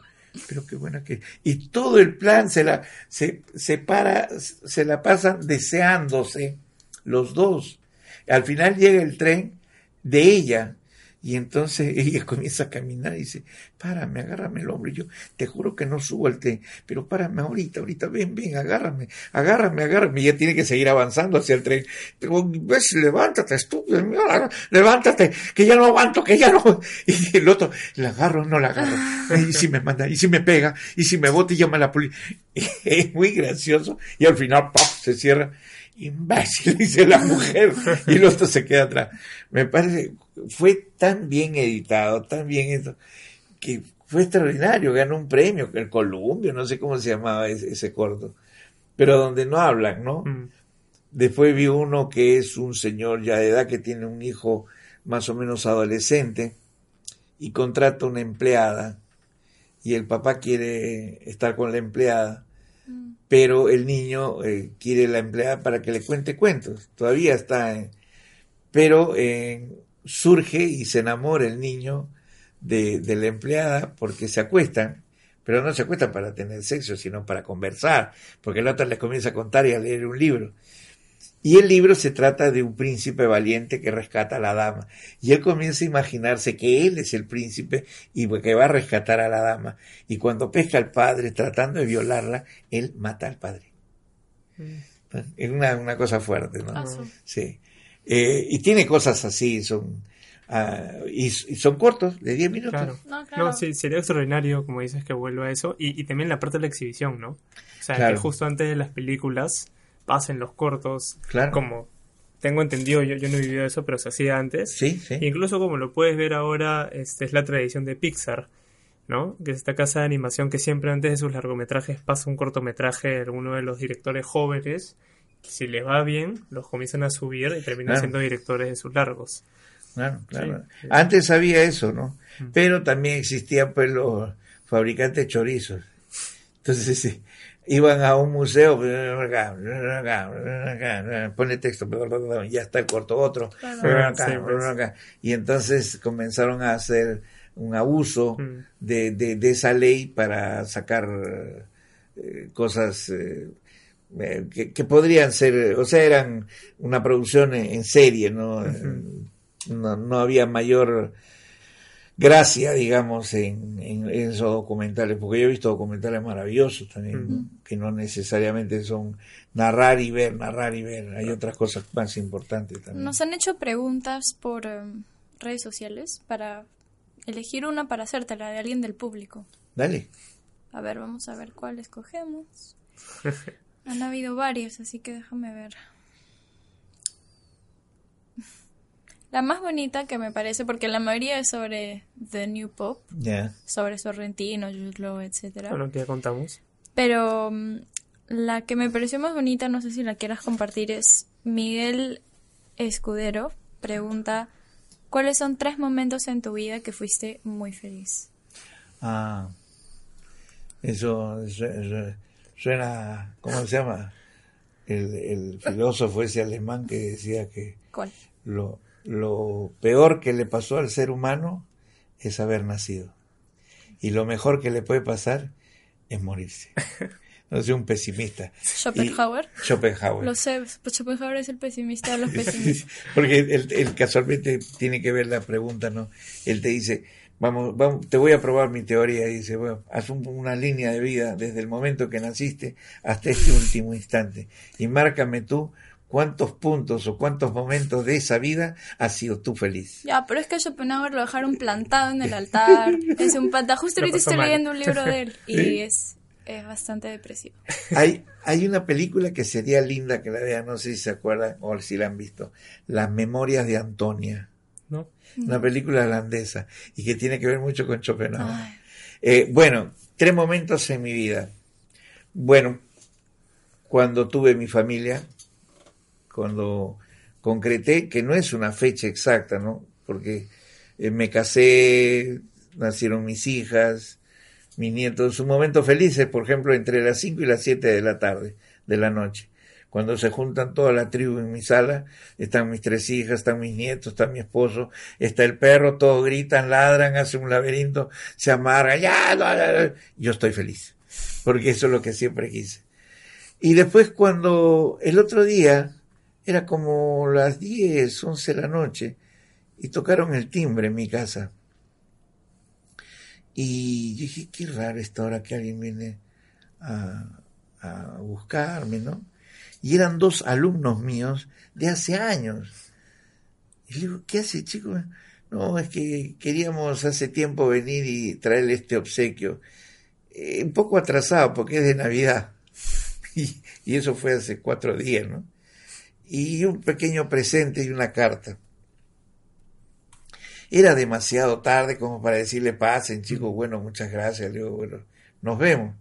Pero qué buena que. Y todo el plan se la, se, se para, se la pasan deseándose los dos. Al final llega el tren de ella. Y entonces [laughs] ella comienza a caminar y dice, párame, agárrame el hombro. Y yo te juro que no subo al tren, pero párame ahorita, ahorita, ven, ven, agárrame, agárrame, agárrame. Y ella tiene que seguir avanzando hacia el tren. Pero ves, levántate, estúpido, levántate, que ya no aguanto, que ya no. [laughs] Y el otro, la agarro, no la agarro. Y si me manda, y si me pega, y si me bota y llama a la policía. [laughs] Es muy gracioso. Y al final, ¡pop! se cierra imbécil, [laughs] dice la mujer, y el otro se queda atrás. Me parece, fue tan bien editado, tan bien eso, que fue extraordinario, ganó un premio, el Columbio, no sé cómo se llamaba ese, ese corto, pero donde no hablan, ¿no? Mm. Después vi uno que es un señor ya de edad que tiene un hijo más o menos adolescente y contrata una empleada y el papá quiere estar con la empleada. Pero el niño eh, quiere la empleada para que le cuente cuentos. Todavía está, en- pero eh, surge y se enamora el niño de, de la empleada porque se acuestan, pero no se acuestan para tener sexo, sino para conversar, porque el otro les comienza a contar y a leer un libro. Y el libro se trata de un príncipe valiente que rescata a la dama. Y él comienza a imaginarse que él es el príncipe y que va a rescatar a la dama. Y cuando pesca al padre tratando de violarla, él mata al padre. Mm. Es una, una cosa fuerte, ¿no? Ah, sí. Sí. Eh, y tiene cosas así, son ah, y, y son cortos, de 10 minutos. Claro. No, claro. No, sí, sería extraordinario, como dices, que vuelva a eso. Y, y también la parte de la exhibición, ¿no? O sea, Claro. que justo antes de las películas pasen los cortos, Claro. como tengo entendido, yo, yo no he vivido eso, pero se hacía antes. Sí, sí. Incluso como lo puedes ver ahora, este es la tradición de Pixar, ¿no? Que es esta casa de animación que siempre antes de sus largometrajes pasa un cortometraje de alguno de los directores jóvenes. Si les va bien, los comienzan a subir y terminan Claro. siendo directores de sus largos. Claro, claro. Sí. Antes había eso, ¿no? Mm. Pero también existían pues los fabricantes chorizos. Entonces sí, iban a un museo, pone texto, ya está el corto otro, pues. y entonces comenzaron a hacer un abuso Mm. de, de, de esa ley para sacar eh, cosas eh, eh, que, que podrían ser, o sea, eran una producción en, en serie, ¿no? No, no había mayor gracia, digamos, en, en, esos documentales, porque yo he visto documentales maravillosos también, que no necesariamente son narrar y ver, narrar y ver, hay otras cosas más importantes también. Nos han hecho preguntas por em, redes sociales para elegir una para hacerte, la de alguien del público. Dale. A ver, vamos a ver cuál escogemos. [laughs] Han habido varios, así que déjame ver. La más bonita que me parece, porque la mayoría es sobre The New Pop, sobre Sorrentino, Jude Law, etcétera. Bueno, que ya contamos. Pero mm, la que me pareció más bonita, no sé si la quieras compartir, es Miguel Escudero. Pregunta, ¿cuáles son tres momentos en tu vida que fuiste muy feliz? Ah, eso suena, ¿cómo se llama? El, el filósofo ese alemán que decía que ¿Cuál? lo, lo peor que le pasó al ser humano es haber nacido. Y lo mejor que le puede pasar es morirse. [laughs] No soy un pesimista. Schopenhauer. Y- Schopenhauer. Lo sé, pues Schopenhauer es el pesimista de los [laughs] pesimistas. Porque él, él casualmente tiene que ver la pregunta, ¿no? Él te dice, vamos, vamos, te voy a probar mi teoría. Y dice, bueno, haz un- una línea de vida desde el momento que naciste hasta este último instante. Y márcame tú cuántos puntos o cuántos momentos de esa vida has sido tú feliz. Ya, pero es que a Schopenhauer lo dejaron plantado en el altar. [laughs] Es un pata. Justo ahorita estoy mal. leyendo un libro de él y Sí. es, es bastante depresivo. [laughs] Hay, hay una película que sería linda que la vean, no sé si se acuerdan o si la han visto, Las Memorias de Antonia. ¿No? Una película holandesa y que tiene que ver mucho con Schopenhauer. Eh, bueno, tres momentos en mi vida. Bueno, cuando tuve mi familia, cuando concreté, que no es una fecha exacta, ¿no? Porque eh, me casé, nacieron mis hijas, mis nietos, un momento felices, por ejemplo, entre las 5 y las 7 de la tarde, de la noche. Cuando se juntan toda la tribu en mi sala, están mis tres hijas, están mis nietos, está mi esposo, está el perro, todos gritan, ladran, hacen un laberinto, se amargan, ya, no. yo estoy feliz, porque eso es lo que siempre quise. Y después cuando el otro día, era como las 10, 11 de la noche, y tocaron el timbre en mi casa. Y yo dije, qué raro esta hora que alguien viene a, a buscarme, ¿no? Y eran dos alumnos míos de hace años. Y le digo, ¿qué hace, chico? No, es que queríamos hace tiempo venir y traerle este obsequio. Eh, un poco atrasado porque es de Navidad. [laughs] Y, y eso fue hace cuatro días, ¿no? Y un pequeño presente y una carta. Era demasiado tarde como para decirle pasen, chicos, bueno, muchas gracias, nos vemos.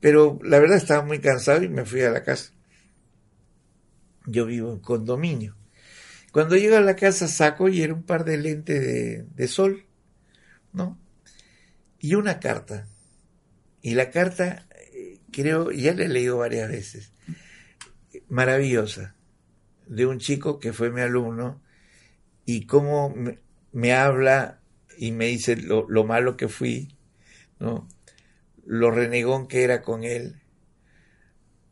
Pero la verdad estaba muy cansado y me fui a la casa. Yo vivo en condominio. Cuando llego a la casa saco y era un par de lentes de, de sol, ¿no? Y una carta. Y la carta, eh, creo, ya la he leído varias veces, maravillosa, de un chico que fue mi alumno y cómo me, habla y me dice lo, lo malo que fui, ¿no? Lo renegón que era con él,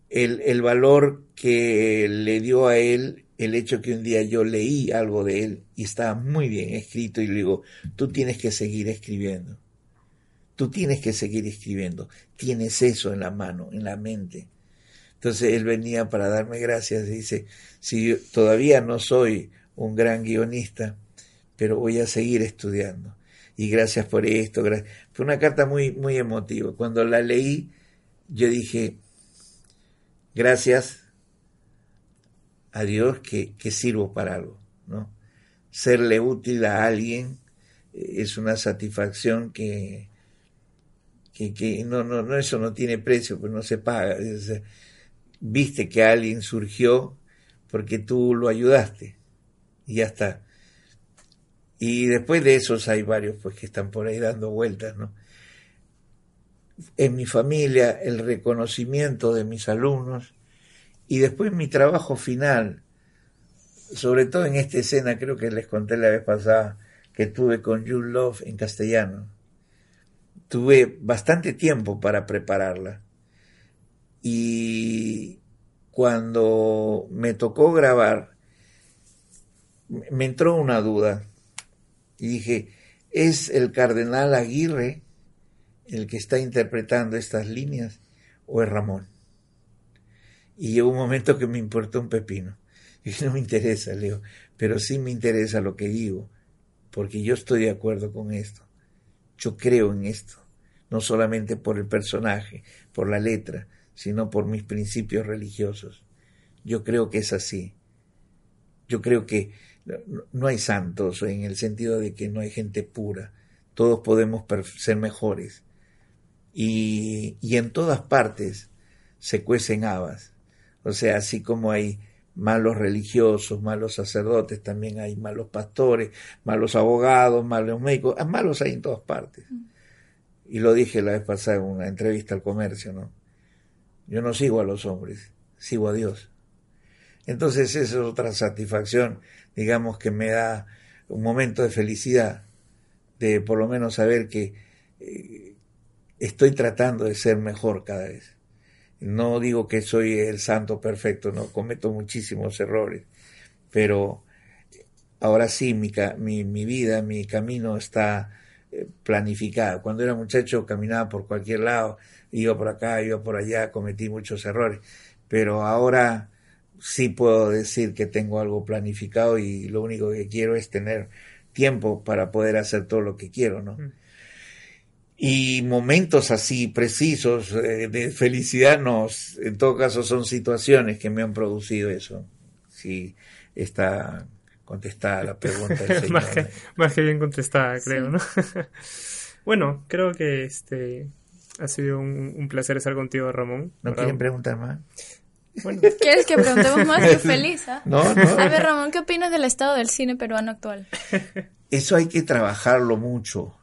el, el valor que le dio a él el hecho que un día yo leí algo de él y estaba muy bien escrito y le digo, tú tienes que seguir escribiendo, tú tienes que seguir escribiendo, tienes eso en la mano, en la mente. Entonces él venía para darme gracias y dice, si yo todavía no soy un gran guionista, pero voy a seguir estudiando. Y gracias por esto. Fue una carta muy, muy emotiva. Cuando la leí, yo dije, gracias a Dios que, sirvo para algo, ¿no? Serle útil a alguien eh, es una satisfacción que, que, que no, no, no, eso no tiene precio, pues no se paga. Viste que alguien surgió porque tú lo ayudaste y ya está. Y después de esos hay varios pues que están por ahí dando vueltas, ¿no? En mi familia el reconocimiento de mis alumnos y después mi trabajo final, sobre todo en esta escena, creo que les conté la vez pasada que tuve con Jude Love en castellano. Tuve bastante tiempo para prepararla. Y cuando me tocó grabar, me entró una duda y dije, ¿Es el cardenal Aguirre el que está interpretando estas líneas o es Ramón? Y llegó un momento que me importó un pepino. [laughs] Y no me interesa, Leo, pero sí me interesa lo que digo, porque yo estoy de acuerdo con esto. Yo creo en esto, no solamente por el personaje, por la letra, sino por mis principios religiosos. Yo creo que es así. Yo creo que no hay santos en el sentido de que no hay gente pura. Todos podemos ser mejores. Y, y en todas partes se cuecen habas. O sea, así como hay malos religiosos, malos sacerdotes, también hay malos pastores, malos abogados, malos médicos, ah, malos hay en todas partes. Mm. Y lo dije la vez pasada en una entrevista al comercio, ¿no? Yo no sigo a los hombres, sigo a Dios. Entonces esa es otra satisfacción, digamos, que me da un momento de felicidad, de por lo menos saber que eh, estoy tratando de ser mejor cada vez. No digo que soy el santo perfecto, no cometo muchísimos errores, pero ahora sí mi, mi, mi vida, mi camino está planificado. Cuando era muchacho caminaba por cualquier lado, iba por acá, iba por allá, cometí muchos errores, pero ahora sí puedo decir que tengo algo planificado y lo único que quiero es tener tiempo para poder hacer todo lo que quiero, ¿no? Mm. Y momentos así precisos eh, de felicidad, nos, en todo caso, son situaciones que me han producido eso. Sí, está contestada la pregunta del [laughs] señor. más, que, más, que, bien contestada, creo, ¿no? [laughs] bueno, creo que este ha sido un, placer estar contigo, Ramón. ¿No quieren preguntar más? Bueno. [laughs] ¿Quieres que preguntemos más? Qué feliz, ¿ah? No, no. A ver, Ramón, ¿qué opinas del estado del cine peruano actual? Eso hay que trabajarlo mucho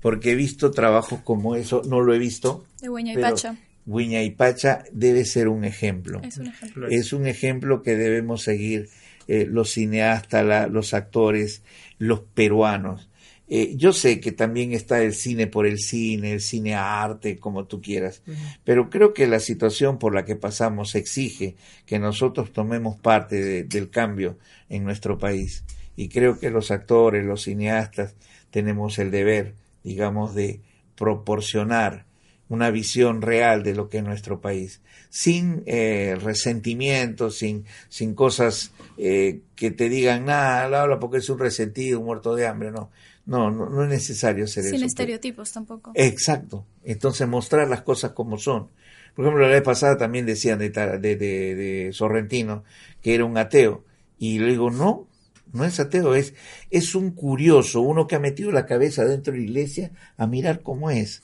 porque he visto trabajos como eso, no lo he visto. De Huña y Pacha. Huña y Pacha debe ser un ejemplo. Es un ejemplo. Es un ejemplo que debemos seguir eh, los cineastas, los actores, los peruanos. Eh, yo sé que también está el cine por el cine, el cine arte, como tú quieras, pero creo que la situación por la que pasamos exige que nosotros tomemos parte del cambio en nuestro país. Y creo que los actores, los cineastas, tenemos el deber digamos, de proporcionar una visión real de lo que es nuestro país, sin eh, resentimiento, sin, sin cosas eh, que te digan, nada, habla porque es un resentido, un muerto de hambre, no. No, no, es necesario hacer eso. Sin estereotipos tampoco. Exacto. Entonces mostrar las cosas como son. Por ejemplo, la vez pasada también decían de, de, de Sorrentino que era un ateo. Y le digo, no, no es ateo, es, es un curioso, uno que ha metido la cabeza dentro de la iglesia a mirar cómo es.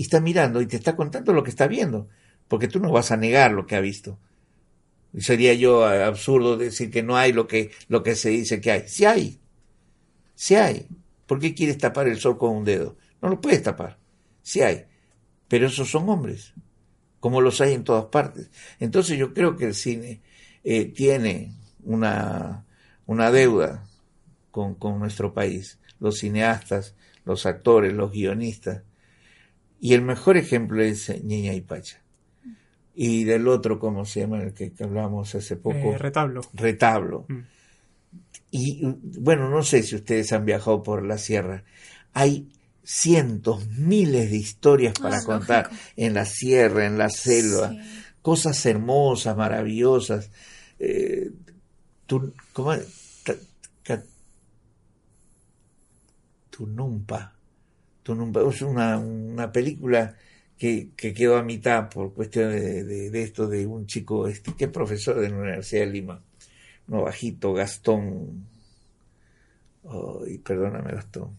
Y está mirando y te está contando lo que está viendo, porque tú no vas a negar lo que ha visto. Y sería yo absurdo decir que no hay lo que, lo que se dice que hay. Si hay, si hay. ¿Por qué quieres tapar el sol con un dedo? No lo puedes tapar. Si hay. Pero esos son hombres, como los hay en todas partes. Entonces yo creo que el cine eh, tiene una, una deuda con, nuestro país, los cineastas, los actores, los guionistas. Y el mejor ejemplo es Niña y Pacha. Y del otro, ¿cómo se llama? El que, hablamos hace poco. Eh, retablo. Retablo. Mm. Y bueno, no sé si ustedes han viajado por la sierra. Hay cientos, miles de historias para ah, contar en la sierra, en la selva. Cosas hermosas, maravillosas. Eh, tú, ¿cómo, Tunumpa. Es una, una película que, que, quedó a mitad por cuestión de, de, esto de un chico este, que es profesor de la Universidad de Lima, uno bajito, Gastón. y perdóname, Gastón.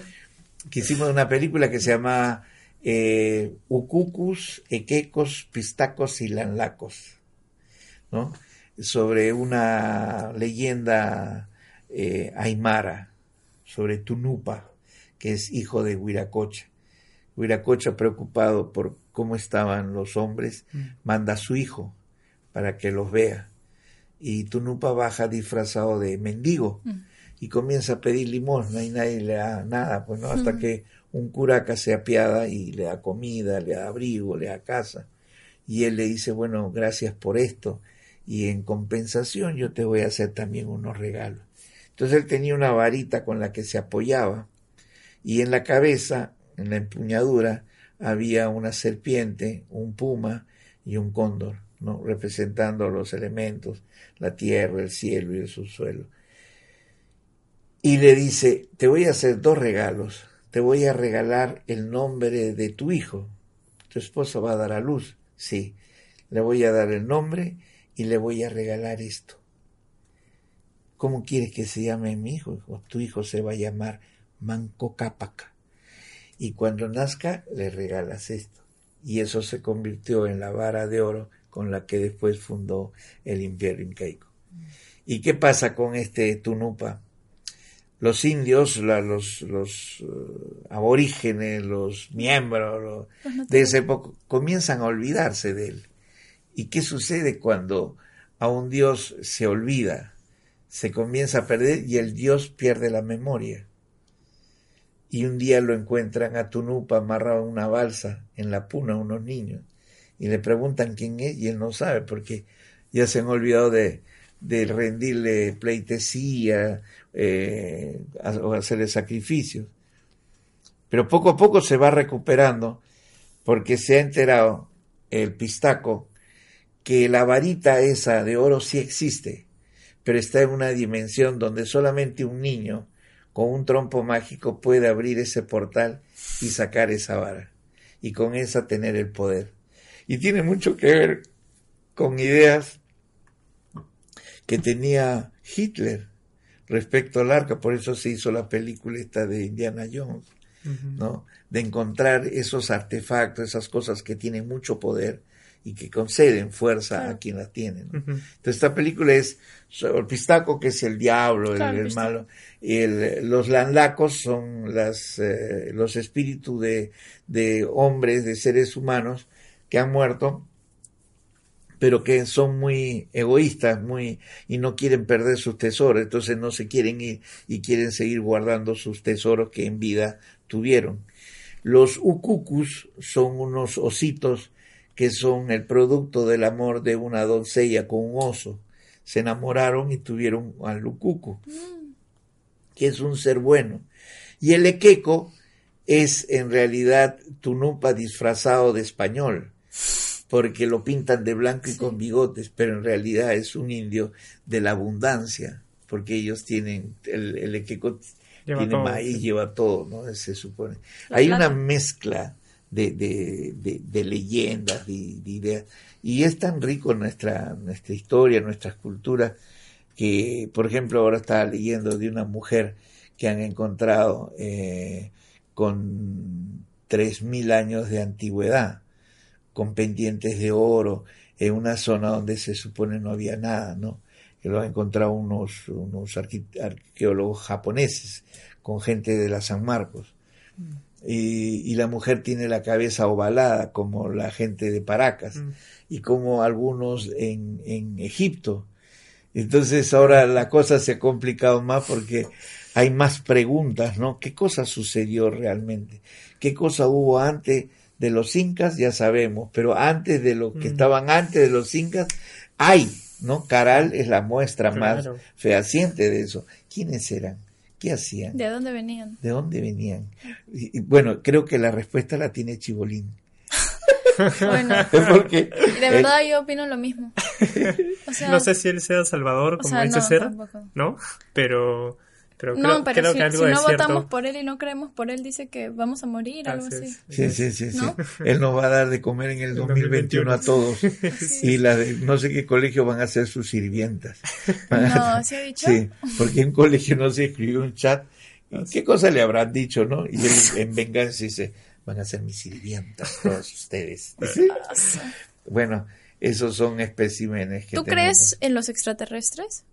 [laughs] que hicimos una película que se llama eh, Ucucus, Equecos, Pistacos y Lanlacos, ¿no? sobre una leyenda eh, aymara, sobre Tunupa, que es hijo de Huiracocha. Huiracocha, preocupado por cómo estaban los hombres, mm. manda a su hijo para que los vea. Y Tunupa baja disfrazado de mendigo mm. y comienza a pedir limosna y nadie le da nada, pues no, hasta mm. que un curaca se apiada y le da comida, le da abrigo, le da casa. Y él le dice, bueno, gracias por esto y en compensación yo te voy a hacer también unos regalos. Entonces él tenía una varita con la que se apoyaba y en la cabeza, en la empuñadura, había una serpiente, un puma y un cóndor, ¿no? representando los elementos, la tierra, el cielo y el subsuelo. Y le dice, te voy a hacer dos regalos, te voy a regalar el nombre de tu hijo, tu esposo va a dar a luz, sí, le voy a dar el nombre y le voy a regalar esto. ¿Cómo quieres que se llame mi hijo? Tu hijo se va a llamar Manco Cápaca. Y cuando nazca le regalas esto. Y eso se convirtió en la vara de oro con la que después fundó el imperio incaico. ¿Y qué pasa con este Tunupa? Los indios, los, los eh, aborígenes, los miembros de ese época comienzan a olvidarse de él. ¿Y qué sucede cuando a un dios se olvida? Se comienza a perder y el dios pierde la memoria. Y un día lo encuentran a Tunupa amarrado en una balsa en la puna unos niños y le preguntan quién es y él no sabe porque ya se han olvidado de, de rendirle pleitesía eh, o hacerle sacrificios. Pero poco a poco se va recuperando porque se ha enterado el pistaco que la varita esa de oro sí existe, pero está en una dimensión donde solamente un niño con un trompo mágico puede abrir ese portal y sacar esa vara, y con esa tener el poder. Y tiene mucho que ver con ideas que tenía Hitler respecto al arca, por eso se hizo la película esta de Indiana Jones, ¿no? De encontrar esos artefactos, esas cosas que tienen mucho poder y que conceden fuerza a quien la tiene. Entonces esta película es el pistaco que es el diablo, el, malo, el, los landacos son las, eh, los espíritus de, de hombres, de seres humanos que han muerto pero que son muy egoístas, muy y no quieren perder sus tesoros, entonces no se quieren ir y quieren seguir guardando sus tesoros que en vida tuvieron. Los ukukus son unos ositos que son el producto del amor de una doncella con un oso. Se enamoraron y tuvieron al Lucucu, que es un ser bueno. Y el Equeco es en realidad Tunupa disfrazado de español, porque lo pintan de blanco y con bigotes, pero en realidad es un indio de la abundancia, porque ellos tienen, el, el Equeco tiene maíz, lleva todo, ¿no? Se supone. Hay una mezcla de, de, de, leyendas, de, ideas. Y es tan rico nuestra, nuestra historia, nuestras culturas, que, por ejemplo, ahora estaba leyendo de una mujer que han encontrado eh, con tres mil años de antigüedad, con pendientes de oro, en una zona donde se supone no había nada, ¿no? Que lo han encontrado unos, unos arqueólogos japoneses, con gente de la San Marcos. Mm y, la mujer tiene la cabeza ovalada como la gente de Paracas mm. y como algunos en, en Egipto. Entonces ahora la cosa se ha complicado más porque hay más preguntas, ¿no? ¿Qué cosa sucedió realmente? ¿Qué cosa hubo antes de los incas? Ya sabemos, pero antes de lo que mm. estaban antes de los incas, hay, ¿no? Caral es la muestra más fehaciente de eso. ¿Quiénes eran? ¿Qué hacían? ¿De dónde venían? ¿De dónde venían? Y, bueno, creo que la respuesta la tiene Chibolín. [laughs] bueno, [laughs] porque, de verdad yo opino lo mismo. [laughs] no sé si él sea Salvador, como dice ser, ¿no? Pero pero no, pero si, no votamos por él y no creemos por él, dice que vamos a morir, algo así. Sí, sí, sí, sí. Él nos va a dar de comer en el 2021, a todos. [laughs] Y la de no sé qué colegio van a ser sus sirvientas. [laughs] No, ¿se ha dicho? Sí, porque en colegio no se escribió un chat. ¿Qué cosa le habrán dicho, no? Y él en venganza dice, van a ser mis sirvientas todos [laughs] ustedes. Bueno, esos son especímenes que ¿Tú crees en los extraterrestres?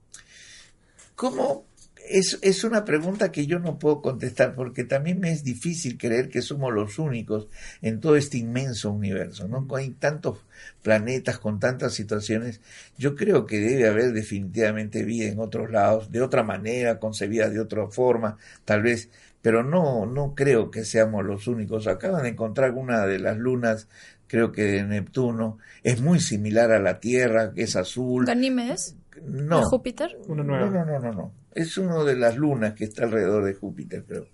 ¿Cómo? Es, es una pregunta que yo no puedo contestar porque también me es difícil creer que somos los únicos en todo este inmenso universo, ¿no? Hay tantos planetas con tantas situaciones. Yo creo que debe haber definitivamente vida en otros lados, de otra manera, concebida de otra forma, tal vez, pero no, no creo que seamos los únicos. Acaban de encontrar una de las lunas creo que de Neptuno, es muy similar a la Tierra, que es azul. ¿Ganímedes? No. ¿De Júpiter? No, no, no, no, no. Es uno de las lunas que está alrededor de Júpiter, creo.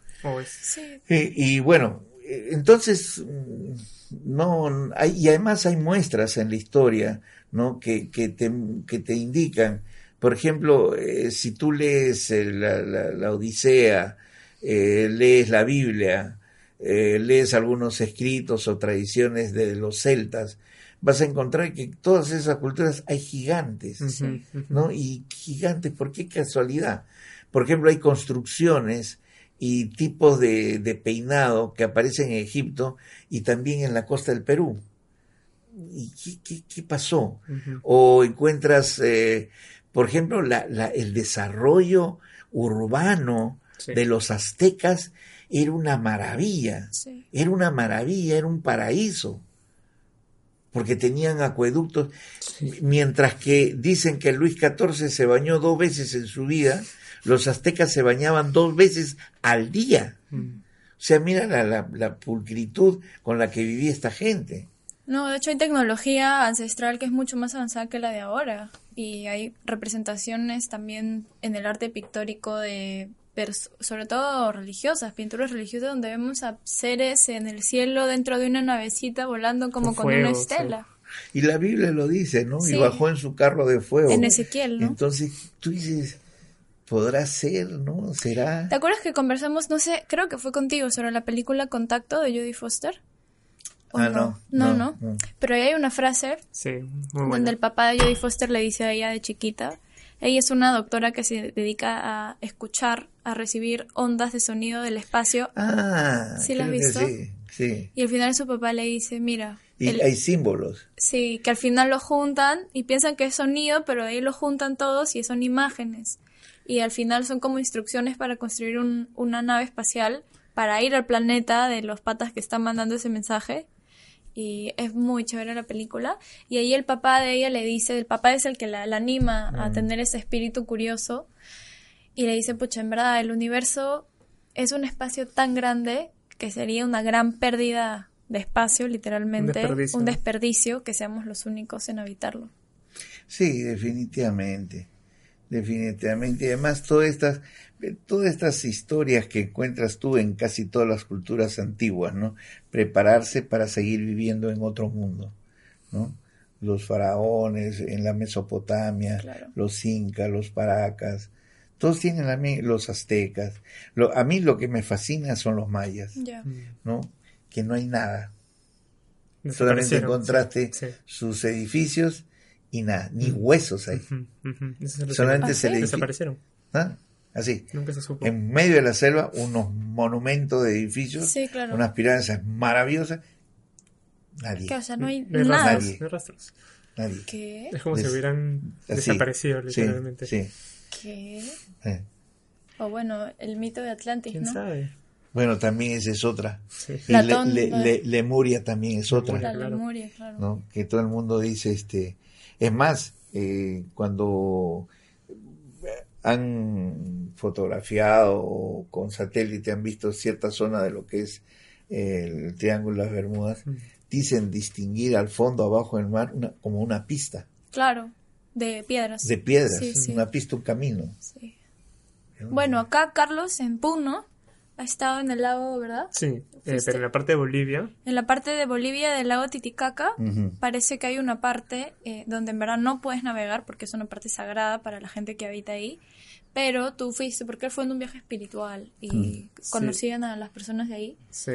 Sí, Eh, y bueno, eh, entonces, mm, no, hay, y además hay muestras en la historia, ¿no? Que, que te, que te indican, por ejemplo, eh, si tú lees eh, la, la- la Odisea, eh, lees la Biblia, eh, lees algunos escritos o tradiciones de los celtas, vas a encontrar que en todas esas culturas hay gigantes. ¿no? Y gigantes, ¿por qué casualidad? Por ejemplo, hay construcciones y tipos de, de peinado que aparecen en Egipto y también en la costa del Perú. ¿Y qué, qué- qué pasó? O encuentras, eh, por ejemplo, la- la- el desarrollo urbano Sí. de los aztecas era una maravilla. sí. Era una maravilla, era un paraíso, porque tenían acueductos, mientras que dicen que Luis XIV se bañó dos veces en su vida, los aztecas se bañaban dos veces al día. Mm. O sea, mira la, la- la pulcritud con la que vivía esta gente. No, de hecho hay tecnología ancestral que es mucho más avanzada que la de ahora. Y hay representaciones también en el arte pictórico de, sobre todo religiosas, pinturas religiosas donde vemos a seres en el cielo dentro de una navecita volando como Con con, una estela. Y la Biblia lo dice, ¿no? Sí. Y bajó en su carro de fuego. En Ezequiel, ¿no? Entonces tú dices, podrá ser, ¿no? ¿Será? ¿Te acuerdas que conversamos, no sé, creo que fue contigo, sobre la película Contacto de Jodie Foster? ¿O Ah, no, no, no, no. no. Pero ahí hay una frase Sí, muy donde el papá de Jodie Foster le dice a ella de chiquita, ella es una doctora que se dedica a escuchar, a recibir ondas de sonido del espacio Ah, ¿Sí la has creo que visto? Sí, sí. y al final su papá le dice, mira, Y el- hay símbolos. sí, que al final lo juntan y piensan que es sonido, pero ahí lo juntan todos y son imágenes. Y al final son como instrucciones para construir un- una nave espacial para ir al planeta de los patas que están mandando ese mensaje. Y es muy chévere la película. Y ahí el papá de ella le dice, el papá es el que la, la anima a tener ese espíritu curioso. Y le dice, pucha, en verdad, el universo es un espacio tan grande que sería una gran pérdida de espacio, literalmente. Un desperdicio, un desperdicio que seamos los únicos en habitarlo. Sí, definitivamente. Definitivamente. Y además todas estas, todas estas historias que encuentras tú en casi todas las culturas antiguas, ¿no? Prepararse para seguir viviendo en otro mundo, ¿no? Los faraones en la Mesopotamia, Claro. los incas, los paracas, todos tienen la mi- los aztecas. Lo, a mí lo que me fascina son los mayas, Ya. Mm. ¿no? Que no hay nada. Solamente encontraste sí, sí. sus edificios y nada, ni huesos hay. Ujú. Eso es lo Solamente ¿Ah, se sí? le Desaparecieron. ¿Ah? Así. Nunca se supo. En medio de la selva, unos monumentos de edificios, Sí, claro. unas pirámides maravillosas. Nadie. Que, o sea, no hay No hay nada. rastros. Nadie. no hay rastros. Nadie. ¿Qué? Es como si Des- hubieran Así. desaparecido, literalmente. sí. ¿Qué? Eh. O bueno, el mito de Atlantis, ¿Quién ¿no? sabe? Bueno, también esa es otra. Sí. Y Platón, Le- le- le- Lemuria también es otra. La. Lemuria, claro. ¿no? Que todo el mundo dice, este, es más, eh, cuando han fotografiado con satélite, han visto cierta zona de lo que es el Triángulo de las Bermudas, Mm. dicen distinguir al fondo, abajo del mar, una- como una pista Claro, de piedras. de piedras, Sí, sí. una pista, un camino. Sí. Bueno, acá Carlos en Puno ha estado en el lago, ¿verdad? Sí, eh, pero en la parte de Bolivia, En la parte de Bolivia del lago Titicaca parece que hay una parte eh, donde en verdad no puedes navegar porque es una parte sagrada para la gente que habita ahí. Pero tú fuiste porque fue en un viaje espiritual y conocían a las personas de ahí. sí.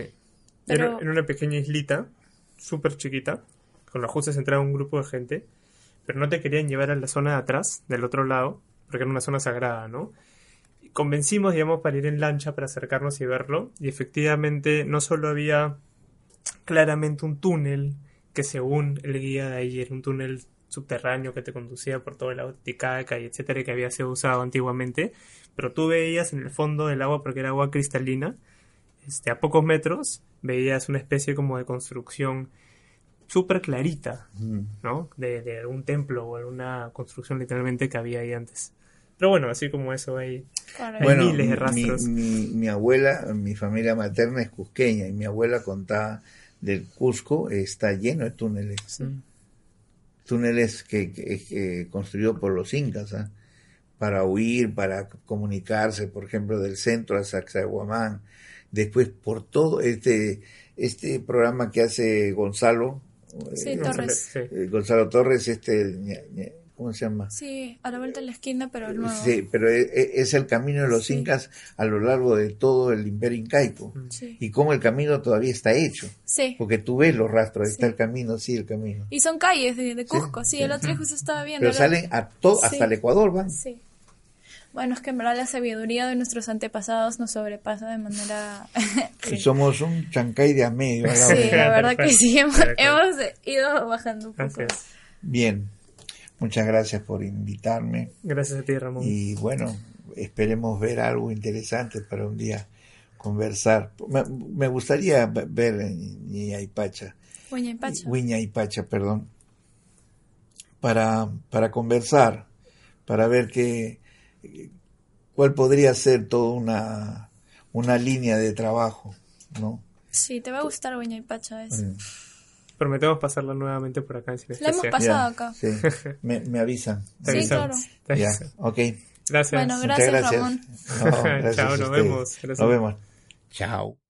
Pero- Era en una pequeña islita, súper chiquita, con la justa se entraba un grupo de gente, pero no te querían llevar a la zona de atrás, del otro lado, porque era una zona sagrada, ¿no? Convencimos, digamos, para ir en lancha, para acercarnos y verlo, y efectivamente no solo había claramente un túnel, que según el guía de ahí era un túnel subterráneo que te conducía por todo el lago Titicaca y etcétera, que había sido usado antiguamente, pero tú veías en el fondo del agua, porque era agua cristalina, este, a pocos metros, veías una especie como de construcción súper clarita. ¿no? De, de algún templo o alguna construcción literalmente que había ahí antes. Pero bueno, así como eso hay... Claro. Hay Bueno, miles de rastros. mi- mi abuela, mi familia materna es cusqueña y mi abuela contaba del Cusco, está lleno de túneles. Túneles que, que- que construyó por los incas, ¿ah? para huir, para comunicarse, por ejemplo, del centro a Sacsayhuamán, después por todo este, este programa que hace Gonzalo, Sí, eh, Torres. Sí. eh, Gonzalo Torres, este, ¿cómo se llama? Sí, a la vuelta de la esquina, pero el nuevo. Sí, pero e- e- es el camino de los Sí. incas a lo largo de todo el imperio incaico. Sí. Y cómo el camino todavía está hecho. Sí. Porque tú ves los rastros, está Sí. el camino, sí, el camino. Y son calles de, de Cusco, sí, sí. el otro día justo estaba viendo. Pero salen a todo, Sí. hasta el Ecuador van. Sí. Bueno, es que en verdad la sabiduría de nuestros antepasados nos sobrepasa de manera... [laughs] Y somos un chancay de a medio. la sí, la [laughs] verdad que sí, hemos, hemos ido bajando un poco. Bien, muchas gracias por invitarme. Gracias a ti, Ramón. Y bueno, esperemos ver algo interesante para un día conversar. Me, me gustaría ve- ver en Ñaypacha, Hueña y Pacha. Perdón, para, para conversar, para ver qué, cuál podría ser toda una, una línea de trabajo, ¿no? Sí, te va a gustar Hueña y Pacha. Es. Mm. Prometemos pasarla nuevamente por acá en Cine La hemos Especial. pasado acá. sí. Me, me avisan. [laughs] Te Sí, claro. Te Ya, ok. Gracias. Bueno, Muchas gracias, gracias. Ramón. No, gracias [laughs] Chao, nos ustedes. vemos. Gracias. Nos vemos. Chao.